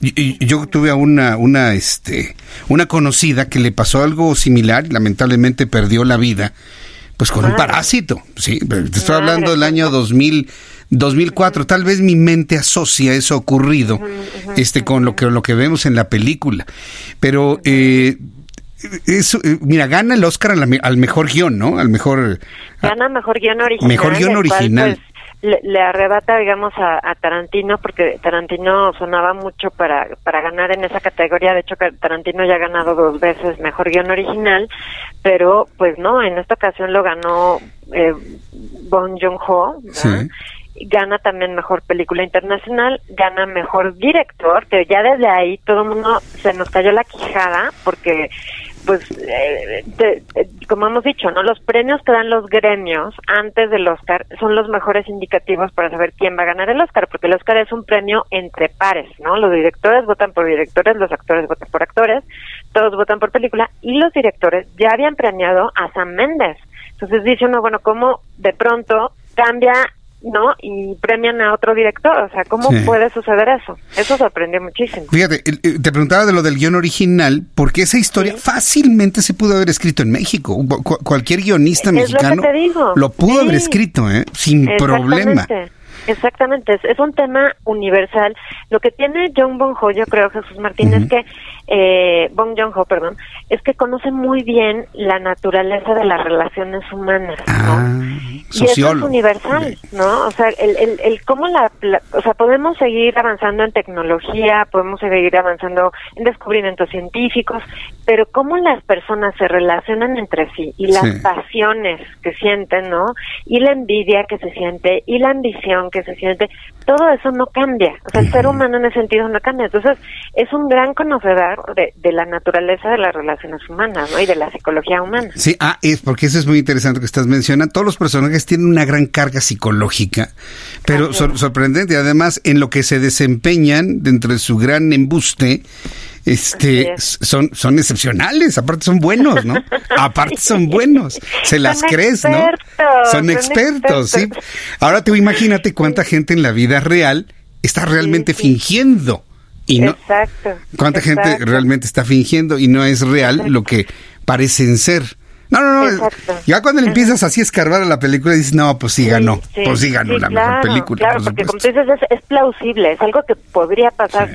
Y- y Yo tuve a una, una, este, una conocida que le pasó algo similar y lamentablemente perdió la vida, pues con un parásito. Sí, te estoy hablando del año 2000. 2004, tal vez mi mente asocia eso ocurrido este con lo que lo que vemos en la película. Pero eh, eso, eh, mira, gana el Oscar al, me- al mejor guion, ¿no? Al mejor Gana mejor guion original. Mejor guion cual, original. pues, le, le arrebata, digamos, a, a Tarantino, porque Tarantino sonaba mucho para, para ganar en esa categoría. De hecho, Tarantino ya ha ganado dos veces mejor guion original, pero pues no, en esta ocasión lo ganó eh, Bong Joon-ho. ¿verdad? Gana también mejor película internacional, gana mejor director, que ya desde ahí todo el mundo se nos cayó la quijada porque pues eh, te- eh, como hemos dicho, ¿no? Los premios que dan los gremios antes del Oscar son los mejores indicativos para saber quién va a ganar el Oscar, porque el Oscar es un premio entre pares, ¿no? Los directores votan por directores, los actores votan por actores, todos votan por película y los directores ya habían premiado a Sam Mendes. Entonces dice uno, bueno, ¿cómo de pronto cambia ¿no? Y premian a otro director, o sea, ¿cómo Sí. puede suceder eso? Eso sorprendió muchísimo. Fíjate, eh, te preguntaba de lo del guion original, porque esa historia fácilmente se pudo haber escrito en México. Cu- cu- cualquier guionista Es mexicano lo pudo haber escrito, ¿eh? Sin problema. Exactamente. Es, es un tema universal. Lo que tiene John Bonho, yo creo, Jesús Martín, es que, eh, Bong Joon-ho, perdón, es que conoce muy bien la naturaleza de las relaciones humanas, ¿no? y eso es universal, ¿no? O sea, el, el, el cómo la, la- o sea, podemos seguir avanzando en tecnología, podemos seguir avanzando en descubrimientos científicos, pero cómo las personas se relacionan entre sí y las Sí. pasiones que sienten, ¿no? Y la envidia que se siente y la ambición que se siente, todo eso no cambia. O sea, el ser humano en ese sentido no cambia. Entonces, es un gran conocedor de, de la naturaleza de las relaciones humanas, ¿no? Y de la psicología humana. Sí, ah, es porque eso es muy interesante que estás mencionando. Todos los personajes tienen una gran carga psicológica, pero sor- sorprendente. Además, en lo que se desempeñan dentro de su gran embuste, este, son, son excepcionales. Aparte son buenos, ¿no? Aparte son buenos. Se las Son crees, ¿no? expertos, Son son expertos, sí. Ahora te imagínate cuánta gente en la vida real está realmente fingiendo y no. Exacto. ¿Cuánta gente realmente está fingiendo y no es real lo que parecen ser? No, no, no. Ya cuando le empiezas así a escarbar a la película, dices, no, pues sí ganó. pues sí ganó la mejor película. Claro, porque como tú dices, es, plausible, es algo que podría pasar.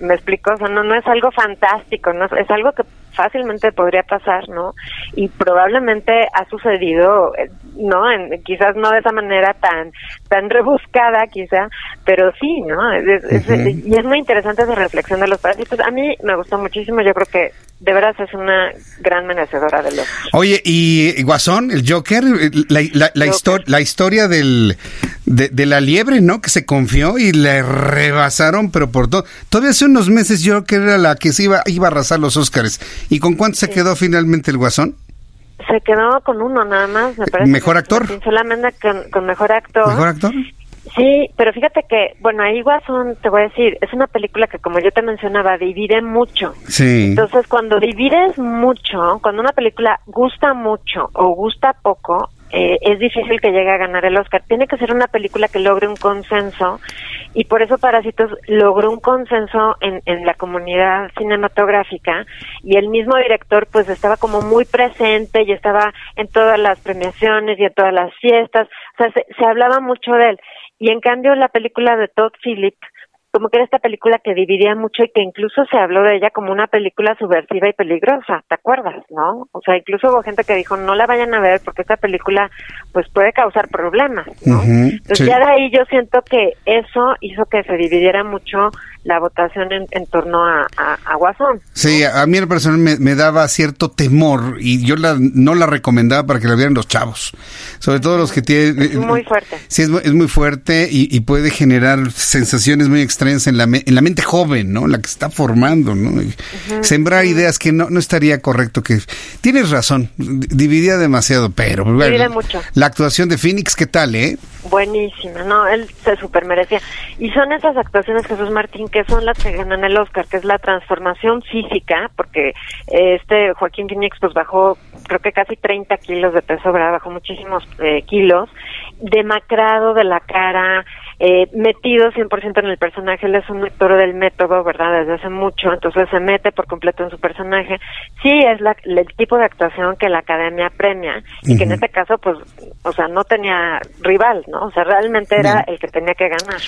Me explico, o sea, no, no es algo fantástico, no es algo que fácilmente podría pasar, ¿no? Y probablemente ha sucedido, eh, ¿no? En, quizás no de esa manera tan tan rebuscada, quizá, pero sí, ¿no? y es muy interesante esa reflexión de los parásitos. A mí me gustó muchísimo, yo creo que de veras es una gran merecedora de los. Oye, y Guasón, el Joker, la, la, la, historia del, de, la liebre, ¿no? Que se confió y le rebasaron, pero por todo. Todavía hace unos meses Joker era la que se iba, iba a arrasar los Oscars. ¿Y con cuánto se quedó finalmente el Guasón? Se quedó con uno nada más, me parece. ¿Mejor actor? Solamente con, mejor actor. ¿Mejor actor? Sí, pero fíjate que, bueno, ahí Guasón, te voy a decir, es una película que, como yo te mencionaba, divide mucho. Sí. Entonces, cuando divides mucho, cuando una película gusta mucho o gusta poco, eh, es difícil que llegue a ganar el Oscar. Tiene que ser una película que logre un consenso y por eso Parásitos logró un consenso en, la comunidad cinematográfica y el mismo director pues estaba como muy presente y estaba en todas las premiaciones y en todas las fiestas, o sea, se, se hablaba mucho de él. Y en cambio la película de Todd Phillips como que era esta película que dividía mucho y que incluso se habló de ella como una película subversiva y peligrosa, ¿te acuerdas, no? O sea, incluso hubo gente que dijo, no la vayan a ver porque esta película pues puede causar problemas, ¿no? Entonces ya de ahí yo siento que eso hizo que se dividiera mucho la votación en, torno a, a, Guasón. Sí, a mí el personal me, daba cierto temor y yo la, no la recomendaba para que la vieran los chavos, sobre todo los que tienen... Es muy fuerte. Sí, es, es muy fuerte y, puede generar sensaciones muy extrañas en la, en la mente joven, ¿no? La que está formando, ¿no? Sembrar ideas que no, no estaría correcto que... Tienes razón, dividía demasiado, pero... Divide mucho. La actuación de Phoenix, ¿qué tal, eh? Buenísima, no, él se super merecía. Y son esas actuaciones, Jesús Martín, que son las que ganan el Oscar, que es la transformación física, porque eh, este Joaquín Phoenix pues bajó creo que casi 30 kilos de peso, ¿verdad? Bajó muchísimos eh, kilos, demacrado de la cara, eh, metido 100% en el personaje, él es un actor del método, ¿verdad? Desde hace mucho, entonces se mete por completo en su personaje. Sí, es la, el tipo de actuación que la academia premia y que en este caso, pues, o sea, no tenía rival, ¿no? O sea, realmente era el que tenía que ganar.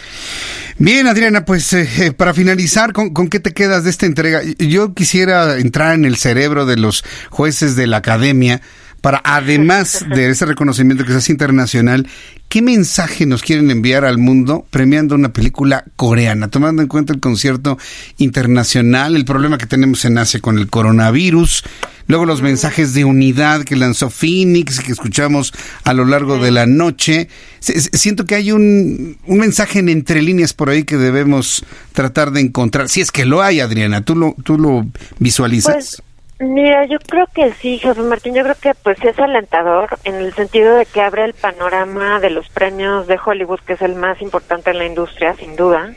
Bien, Adriana, pues eh, eh, para finalizar, ¿con, ¿con qué te quedas de esta entrega? Yo quisiera entrar en el cerebro de los jueces de la academia para, además de ese reconocimiento que es internacional, ¿qué mensaje nos quieren enviar al mundo premiando una película coreana, tomando en cuenta el concierto internacional, el problema que tenemos en Asia con el coronavirus, luego los mensajes de unidad que lanzó Phoenix, que escuchamos a lo largo de la noche? Siento que hay un, un mensaje en entre líneas por ahí que debemos tratar de encontrar, si es que lo hay, Adriana, ¿tú lo, tú lo visualizas? Pues, Mira, yo creo que sí, José Martín, yo creo que pues es alentador en el sentido de que abre el panorama de los premios de Hollywood, que es el más importante en la industria, sin duda,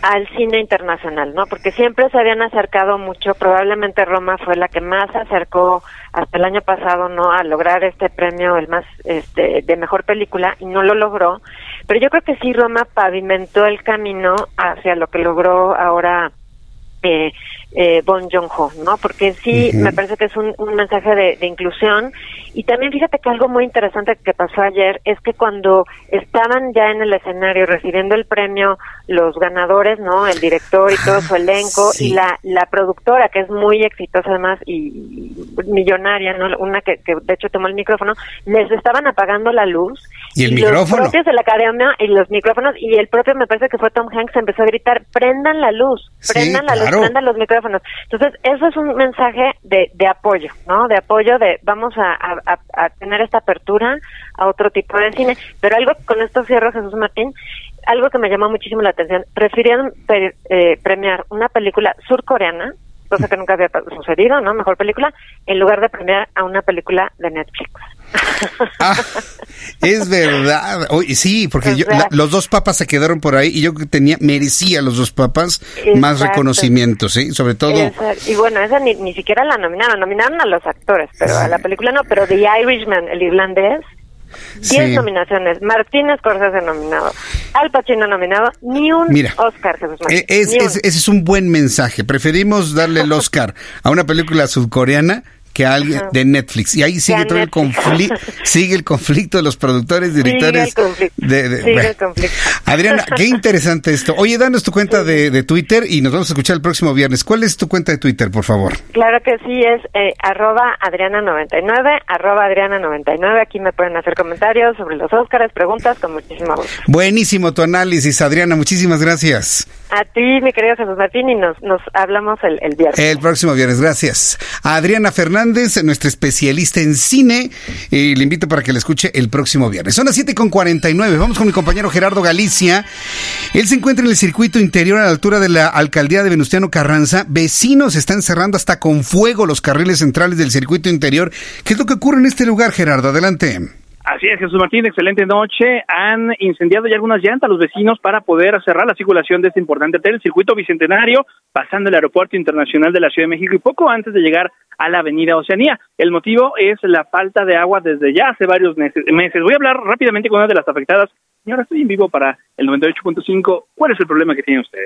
al cine internacional, ¿no? Porque siempre se habían acercado mucho, probablemente Roma fue la que más se acercó hasta el año pasado, ¿no? A lograr este premio, el más, este, de mejor película, y no lo logró. Pero yo creo que sí, Roma pavimentó el camino hacia lo que logró ahora eh, eh, Bon Joon-ho, ¿no? Porque sí, me parece que es un, mensaje de, inclusión. Y también fíjate que algo muy interesante que pasó ayer es que cuando estaban ya en el escenario recibiendo el premio los ganadores, ¿no? El director y todo su elenco y la, la productora, que es muy exitosa además y, millonaria, ¿no? Una que, que, de hecho tomó el micrófono, les estaban apagando la luz. Y el micrófono. Los propios de la academia y los micrófonos y el propio, me parece que fue Tom Hanks, empezó a gritar, prendan la luz, prendan la luz, prendan los micrófonos entonces, eso es un mensaje de, de apoyo, ¿no? De apoyo de vamos a, tener esta apertura a otro tipo de cine. Pero algo con esto cierro, Jesús Martín, algo que me llamó muchísimo la atención, prefirieron eh, premiar una película surcoreana, cosa que nunca había sucedido, ¿no? Mejor película, en lugar de premiar a una película de Netflix. Ah, es verdad. sí, porque los dos papas se quedaron por ahí y yo tenía merecía los dos papas más reconocimientos, ¿sí? Sobre todo. Y bueno, esa ni, ni siquiera la nominaron, nominaron a los actores, pero a la película no, pero The Irishman, el irlandés, 10 nominaciones. Martínez Scorsese nominado. Al Pacino nominado. Ni un Oscar, e, ese es un buen mensaje. Preferimos darle el Oscar a una película sudcoreana que alguien de Netflix. Y ahí sigue todo el conflicto, sigue el conflicto de los productores, directores. Sigue el conflicto. De, sigue el conflicto. Adriana, qué interesante esto. Oye, danos tu cuenta de, de, Twitter y nos vamos a escuchar el próximo viernes. ¿Cuál es tu cuenta de Twitter, por favor? Claro que sí, es eh, arroba Adriana99, arroba Adriana99. Aquí me pueden hacer comentarios sobre los Óscares, preguntas, con muchísimo gusto. Buenísimo tu análisis, Adriana. Muchísimas gracias. A ti, mi querido Jesús Martín, y nos, nos hablamos el, el viernes. El próximo viernes, gracias. A Adriana Fernández, nuestra especialista en cine, y le invito para que la escuche el próximo viernes. Son las 7.49, vamos con mi compañero Gerardo Galicia. Él se encuentra en el circuito interior a la altura de la alcaldía de Venustiano Carranza. Vecinos están cerrando hasta con fuego los carriles centrales del circuito interior. ¿Qué es lo que ocurre en este lugar, Gerardo? Adelante. Así es, Jesús Martín, excelente noche. Han incendiado ya algunas llantas los vecinos para poder cerrar la circulación de este importante tren, el circuito bicentenario, pasando el aeropuerto internacional de la Ciudad de México y poco antes de llegar a la avenida Oceanía. El motivo es la falta de agua desde ya hace varios meses. Voy a hablar rápidamente con una de las afectadas. Señora, estoy en vivo para el 98.5. ¿Cuál es el problema que tiene usted?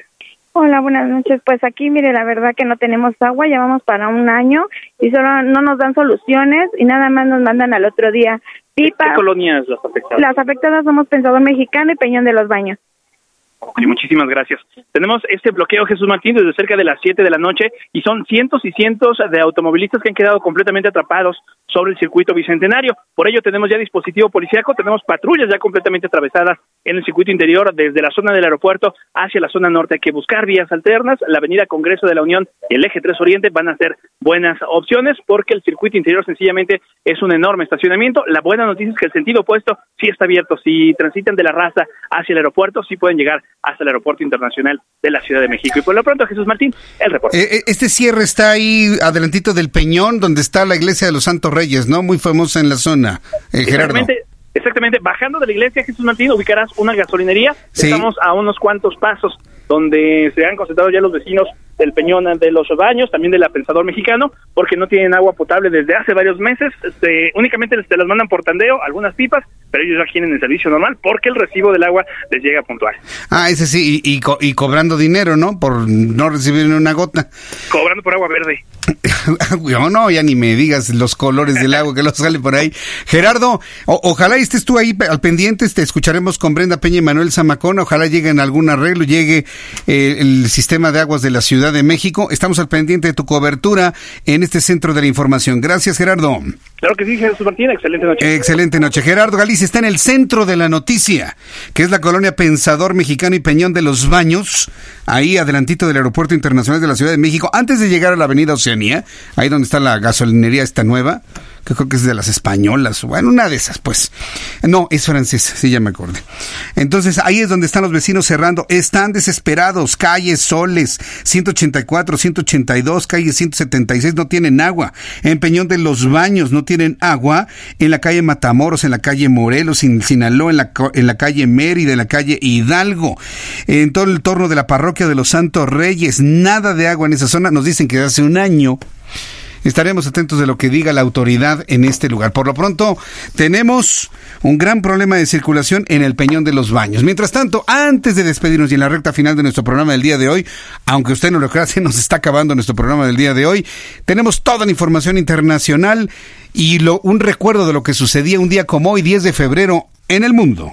Hola, buenas noches. Pues aquí, mire, la verdad que no tenemos agua, ya vamos para un año y solo no nos dan soluciones y nada más nos mandan al otro día pipa. ¿Qué colonias las afectadas? Las afectadas somos Pensador Mexicano y Peñón de los Baños. Muchísimas gracias. Tenemos este bloqueo, Jesús Martín, desde cerca de las 7 de la noche y son cientos y cientos de automovilistas que han quedado completamente atrapados sobre el circuito bicentenario. Por ello tenemos ya dispositivo policíaco, tenemos patrullas ya completamente atravesadas en el circuito interior desde la zona del aeropuerto hacia la zona norte. Hay que buscar vías alternas. La avenida Congreso de la Unión y el eje 3 Oriente van a ser buenas opciones porque el circuito interior sencillamente es un enorme estacionamiento. La buena noticia es que el sentido opuesto sí está abierto. Si transitan de la raza hacia el aeropuerto, sí pueden llegar hasta el aeropuerto internacional de la Ciudad de México. Y por lo pronto, Jesús Martín, el reporte. Eh, este cierre está ahí adelantito del Peñón, donde está la iglesia de los Santos Reyes, ¿no? Muy famosa en la zona, eh, Gerardo. Exactamente, exactamente. Bajando de la iglesia Jesús Martín ubicarás una gasolinería. Estamos a unos cuantos pasos donde se han concentrado ya los vecinos del Peñón de los Baños, también del Pensador Mexicano, porque no tienen agua potable desde hace varios meses. Este, únicamente se las mandan por tandeo, algunas pipas, pero ellos ya tienen el servicio normal porque el recibo del agua les llega puntual. Ah, ese sí, y, y, cobrando dinero, ¿no? Por no recibir una gota. Cobrando por agua verde. no, no, ya ni me digas los colores del agua que lo sale por ahí. Gerardo, ojalá estés tú ahí al pendiente, te escucharemos con Brenda Peña y Manuel Zamacona, ojalá llegue en algún arreglo, llegue eh, el sistema de aguas de la Ciudad de México. Estamos al pendiente de tu cobertura en este centro de la información. Gracias, Gerardo. Claro que sí, Jesús Martín, excelente noche. Excelente noche. Gerardo Galicia está en el centro de la noticia, que es la colonia Pensador Mexicano y Peñón de los Baños, ahí adelantito del Aeropuerto Internacional de la Ciudad de México, antes de llegar a la Avenida Oceanía, ahí donde está la gasolinería esta nueva que creo que es de las españolas, bueno, una de esas, pues. No, es francesa, sí, ya me acordé. Entonces, ahí es donde están los vecinos cerrando. Están desesperados. Calles Soles, 184, 182, calle 176 no tienen agua. En Peñón de los Baños no tienen agua. En la calle Matamoros, en la calle Morelos, en Sinaloa, en la, en la calle Mérida, en la calle Hidalgo. En todo el entorno de la parroquia de los Santos Reyes, nada de agua en esa zona. Nos dicen que hace un año Estaremos atentos de lo que diga la autoridad en este lugar. Por lo pronto, tenemos un gran problema de circulación en el Peñón de los Baños. Mientras tanto, antes de despedirnos y en la recta final de nuestro programa del día de hoy, aunque usted no lo crea, se nos está acabando nuestro programa del día de hoy, tenemos toda la información internacional y un recuerdo de lo que sucedía un día como hoy, 10 de febrero, en el mundo.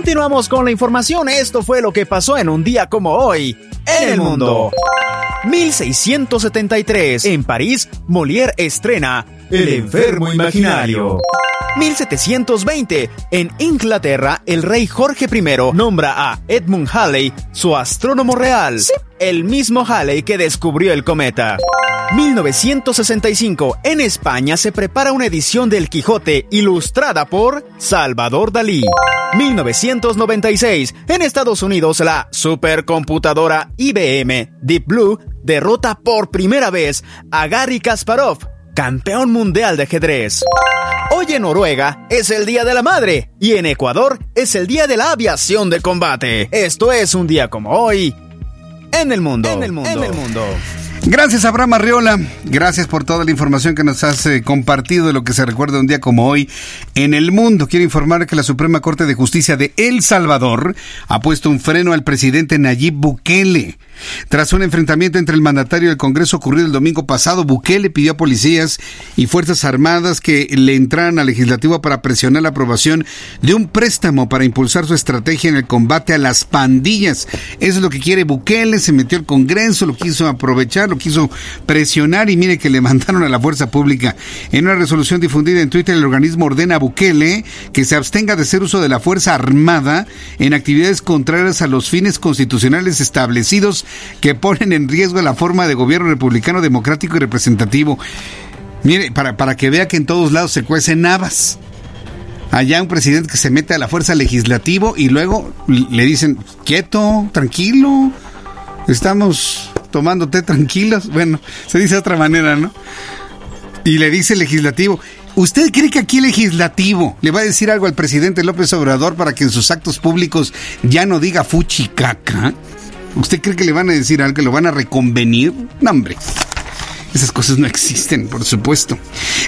Continuamos con la información. Esto fue lo que pasó en un día como hoy en el mundo. 1673. En París, Molière estrena El enfermo imaginario. 1720. En Inglaterra, el rey Jorge I nombra a Edmund Halley su astrónomo real. El mismo Halley que descubrió el cometa. 1965. En España se prepara una edición del Quijote ilustrada por Salvador Dalí. 1996. En Estados Unidos la supercomputadora IBM Deep Blue derrota por primera vez a Gary Kasparov, campeón mundial de ajedrez. Hoy en Noruega es el Día de la Madre y en Ecuador es el Día de la Aviación de Combate. Esto es un día como hoy en el mundo. En el mundo. En el mundo. Gracias, Abraham Arriola. Gracias por toda la información que nos has eh, compartido de lo que se recuerda un día como hoy en el mundo. Quiero informar que la Suprema Corte de Justicia de El Salvador ha puesto un freno al presidente Nayib Bukele Tras un enfrentamiento entre el mandatario y el Congreso ocurrido el domingo pasado, Bukele pidió a policías y Fuerzas Armadas que le entraran al legislativo para presionar la aprobación de un préstamo para impulsar su estrategia en el combate a las pandillas. Eso es lo que quiere Bukele, se metió al Congreso, lo quiso aprovechar, lo quiso presionar y mire que le mandaron a la fuerza pública. En una resolución difundida en Twitter, el organismo ordena a Bukele que se abstenga de hacer uso de la Fuerza Armada en actividades contrarias a los fines constitucionales establecidos que ponen en riesgo la forma de gobierno republicano, democrático y representativo. Mire, para, para que vea que en todos lados se cuecen navas. Allá un presidente que se mete a la fuerza legislativo y luego le dicen, quieto, tranquilo, estamos tomándote tranquilos. Bueno, se dice de otra manera, ¿no? Y le dice legislativo, ¿Usted cree que aquí el legislativo le va a decir algo al presidente López Obrador para que en sus actos públicos ya no diga fuchicaca? ¿Usted cree que le van a decir algo, que lo van a reconvenir? No, hombre. Esas cosas no existen, por supuesto.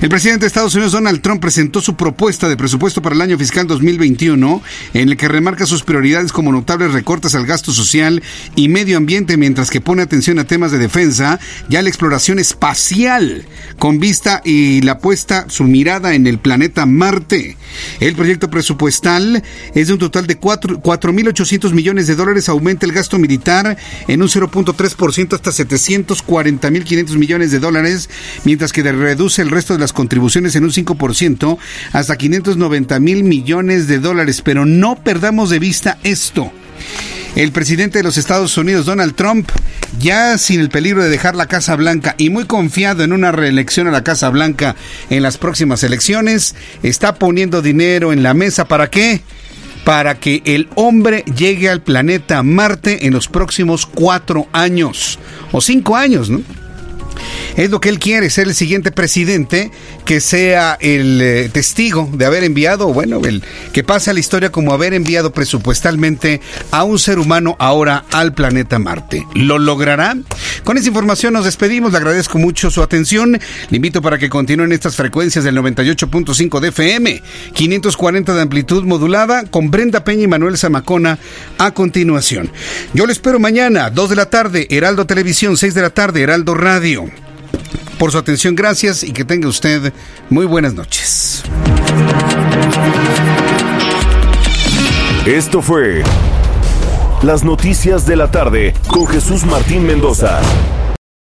El presidente de Estados Unidos, Donald Trump, presentó su propuesta de presupuesto para el año fiscal 2021, en el que remarca sus prioridades como notables recortes al gasto social y medio ambiente, mientras que pone atención a temas de defensa y a la exploración espacial, con vista y la puesta su mirada en el planeta Marte. El proyecto presupuestal es de un total de 4.800 millones de dólares, aumenta el gasto militar en un 0.3% hasta 740.500 millones de dólares, mientras que reduce el resto de las contribuciones en un 5% hasta 590 mil millones de dólares. Pero no perdamos de vista esto. El presidente de los Estados Unidos, Donald Trump, ya sin el peligro de dejar la Casa Blanca y muy confiado en una reelección a la Casa Blanca en las próximas elecciones, está poniendo dinero en la mesa. ¿Para qué? Para que el hombre llegue al planeta Marte en los próximos cuatro años o cinco años, ¿no? Es lo que él quiere, ser el siguiente presidente que sea el eh, testigo de haber enviado, bueno, el que pase a la historia como haber enviado presupuestalmente a un ser humano ahora al planeta Marte. ¿Lo logrará? Con esa información nos despedimos, le agradezco mucho su atención. Le invito para que continúen estas frecuencias del 98.5 de FM, 540 de amplitud modulada, con Brenda Peña y Manuel Zamacona a continuación. Yo le espero mañana, 2 de la tarde, Heraldo Televisión, 6 de la tarde, Heraldo Radio. Por su atención, gracias y que tenga usted muy buenas noches. Esto fue Las Noticias de la Tarde con Jesús Martín Mendoza.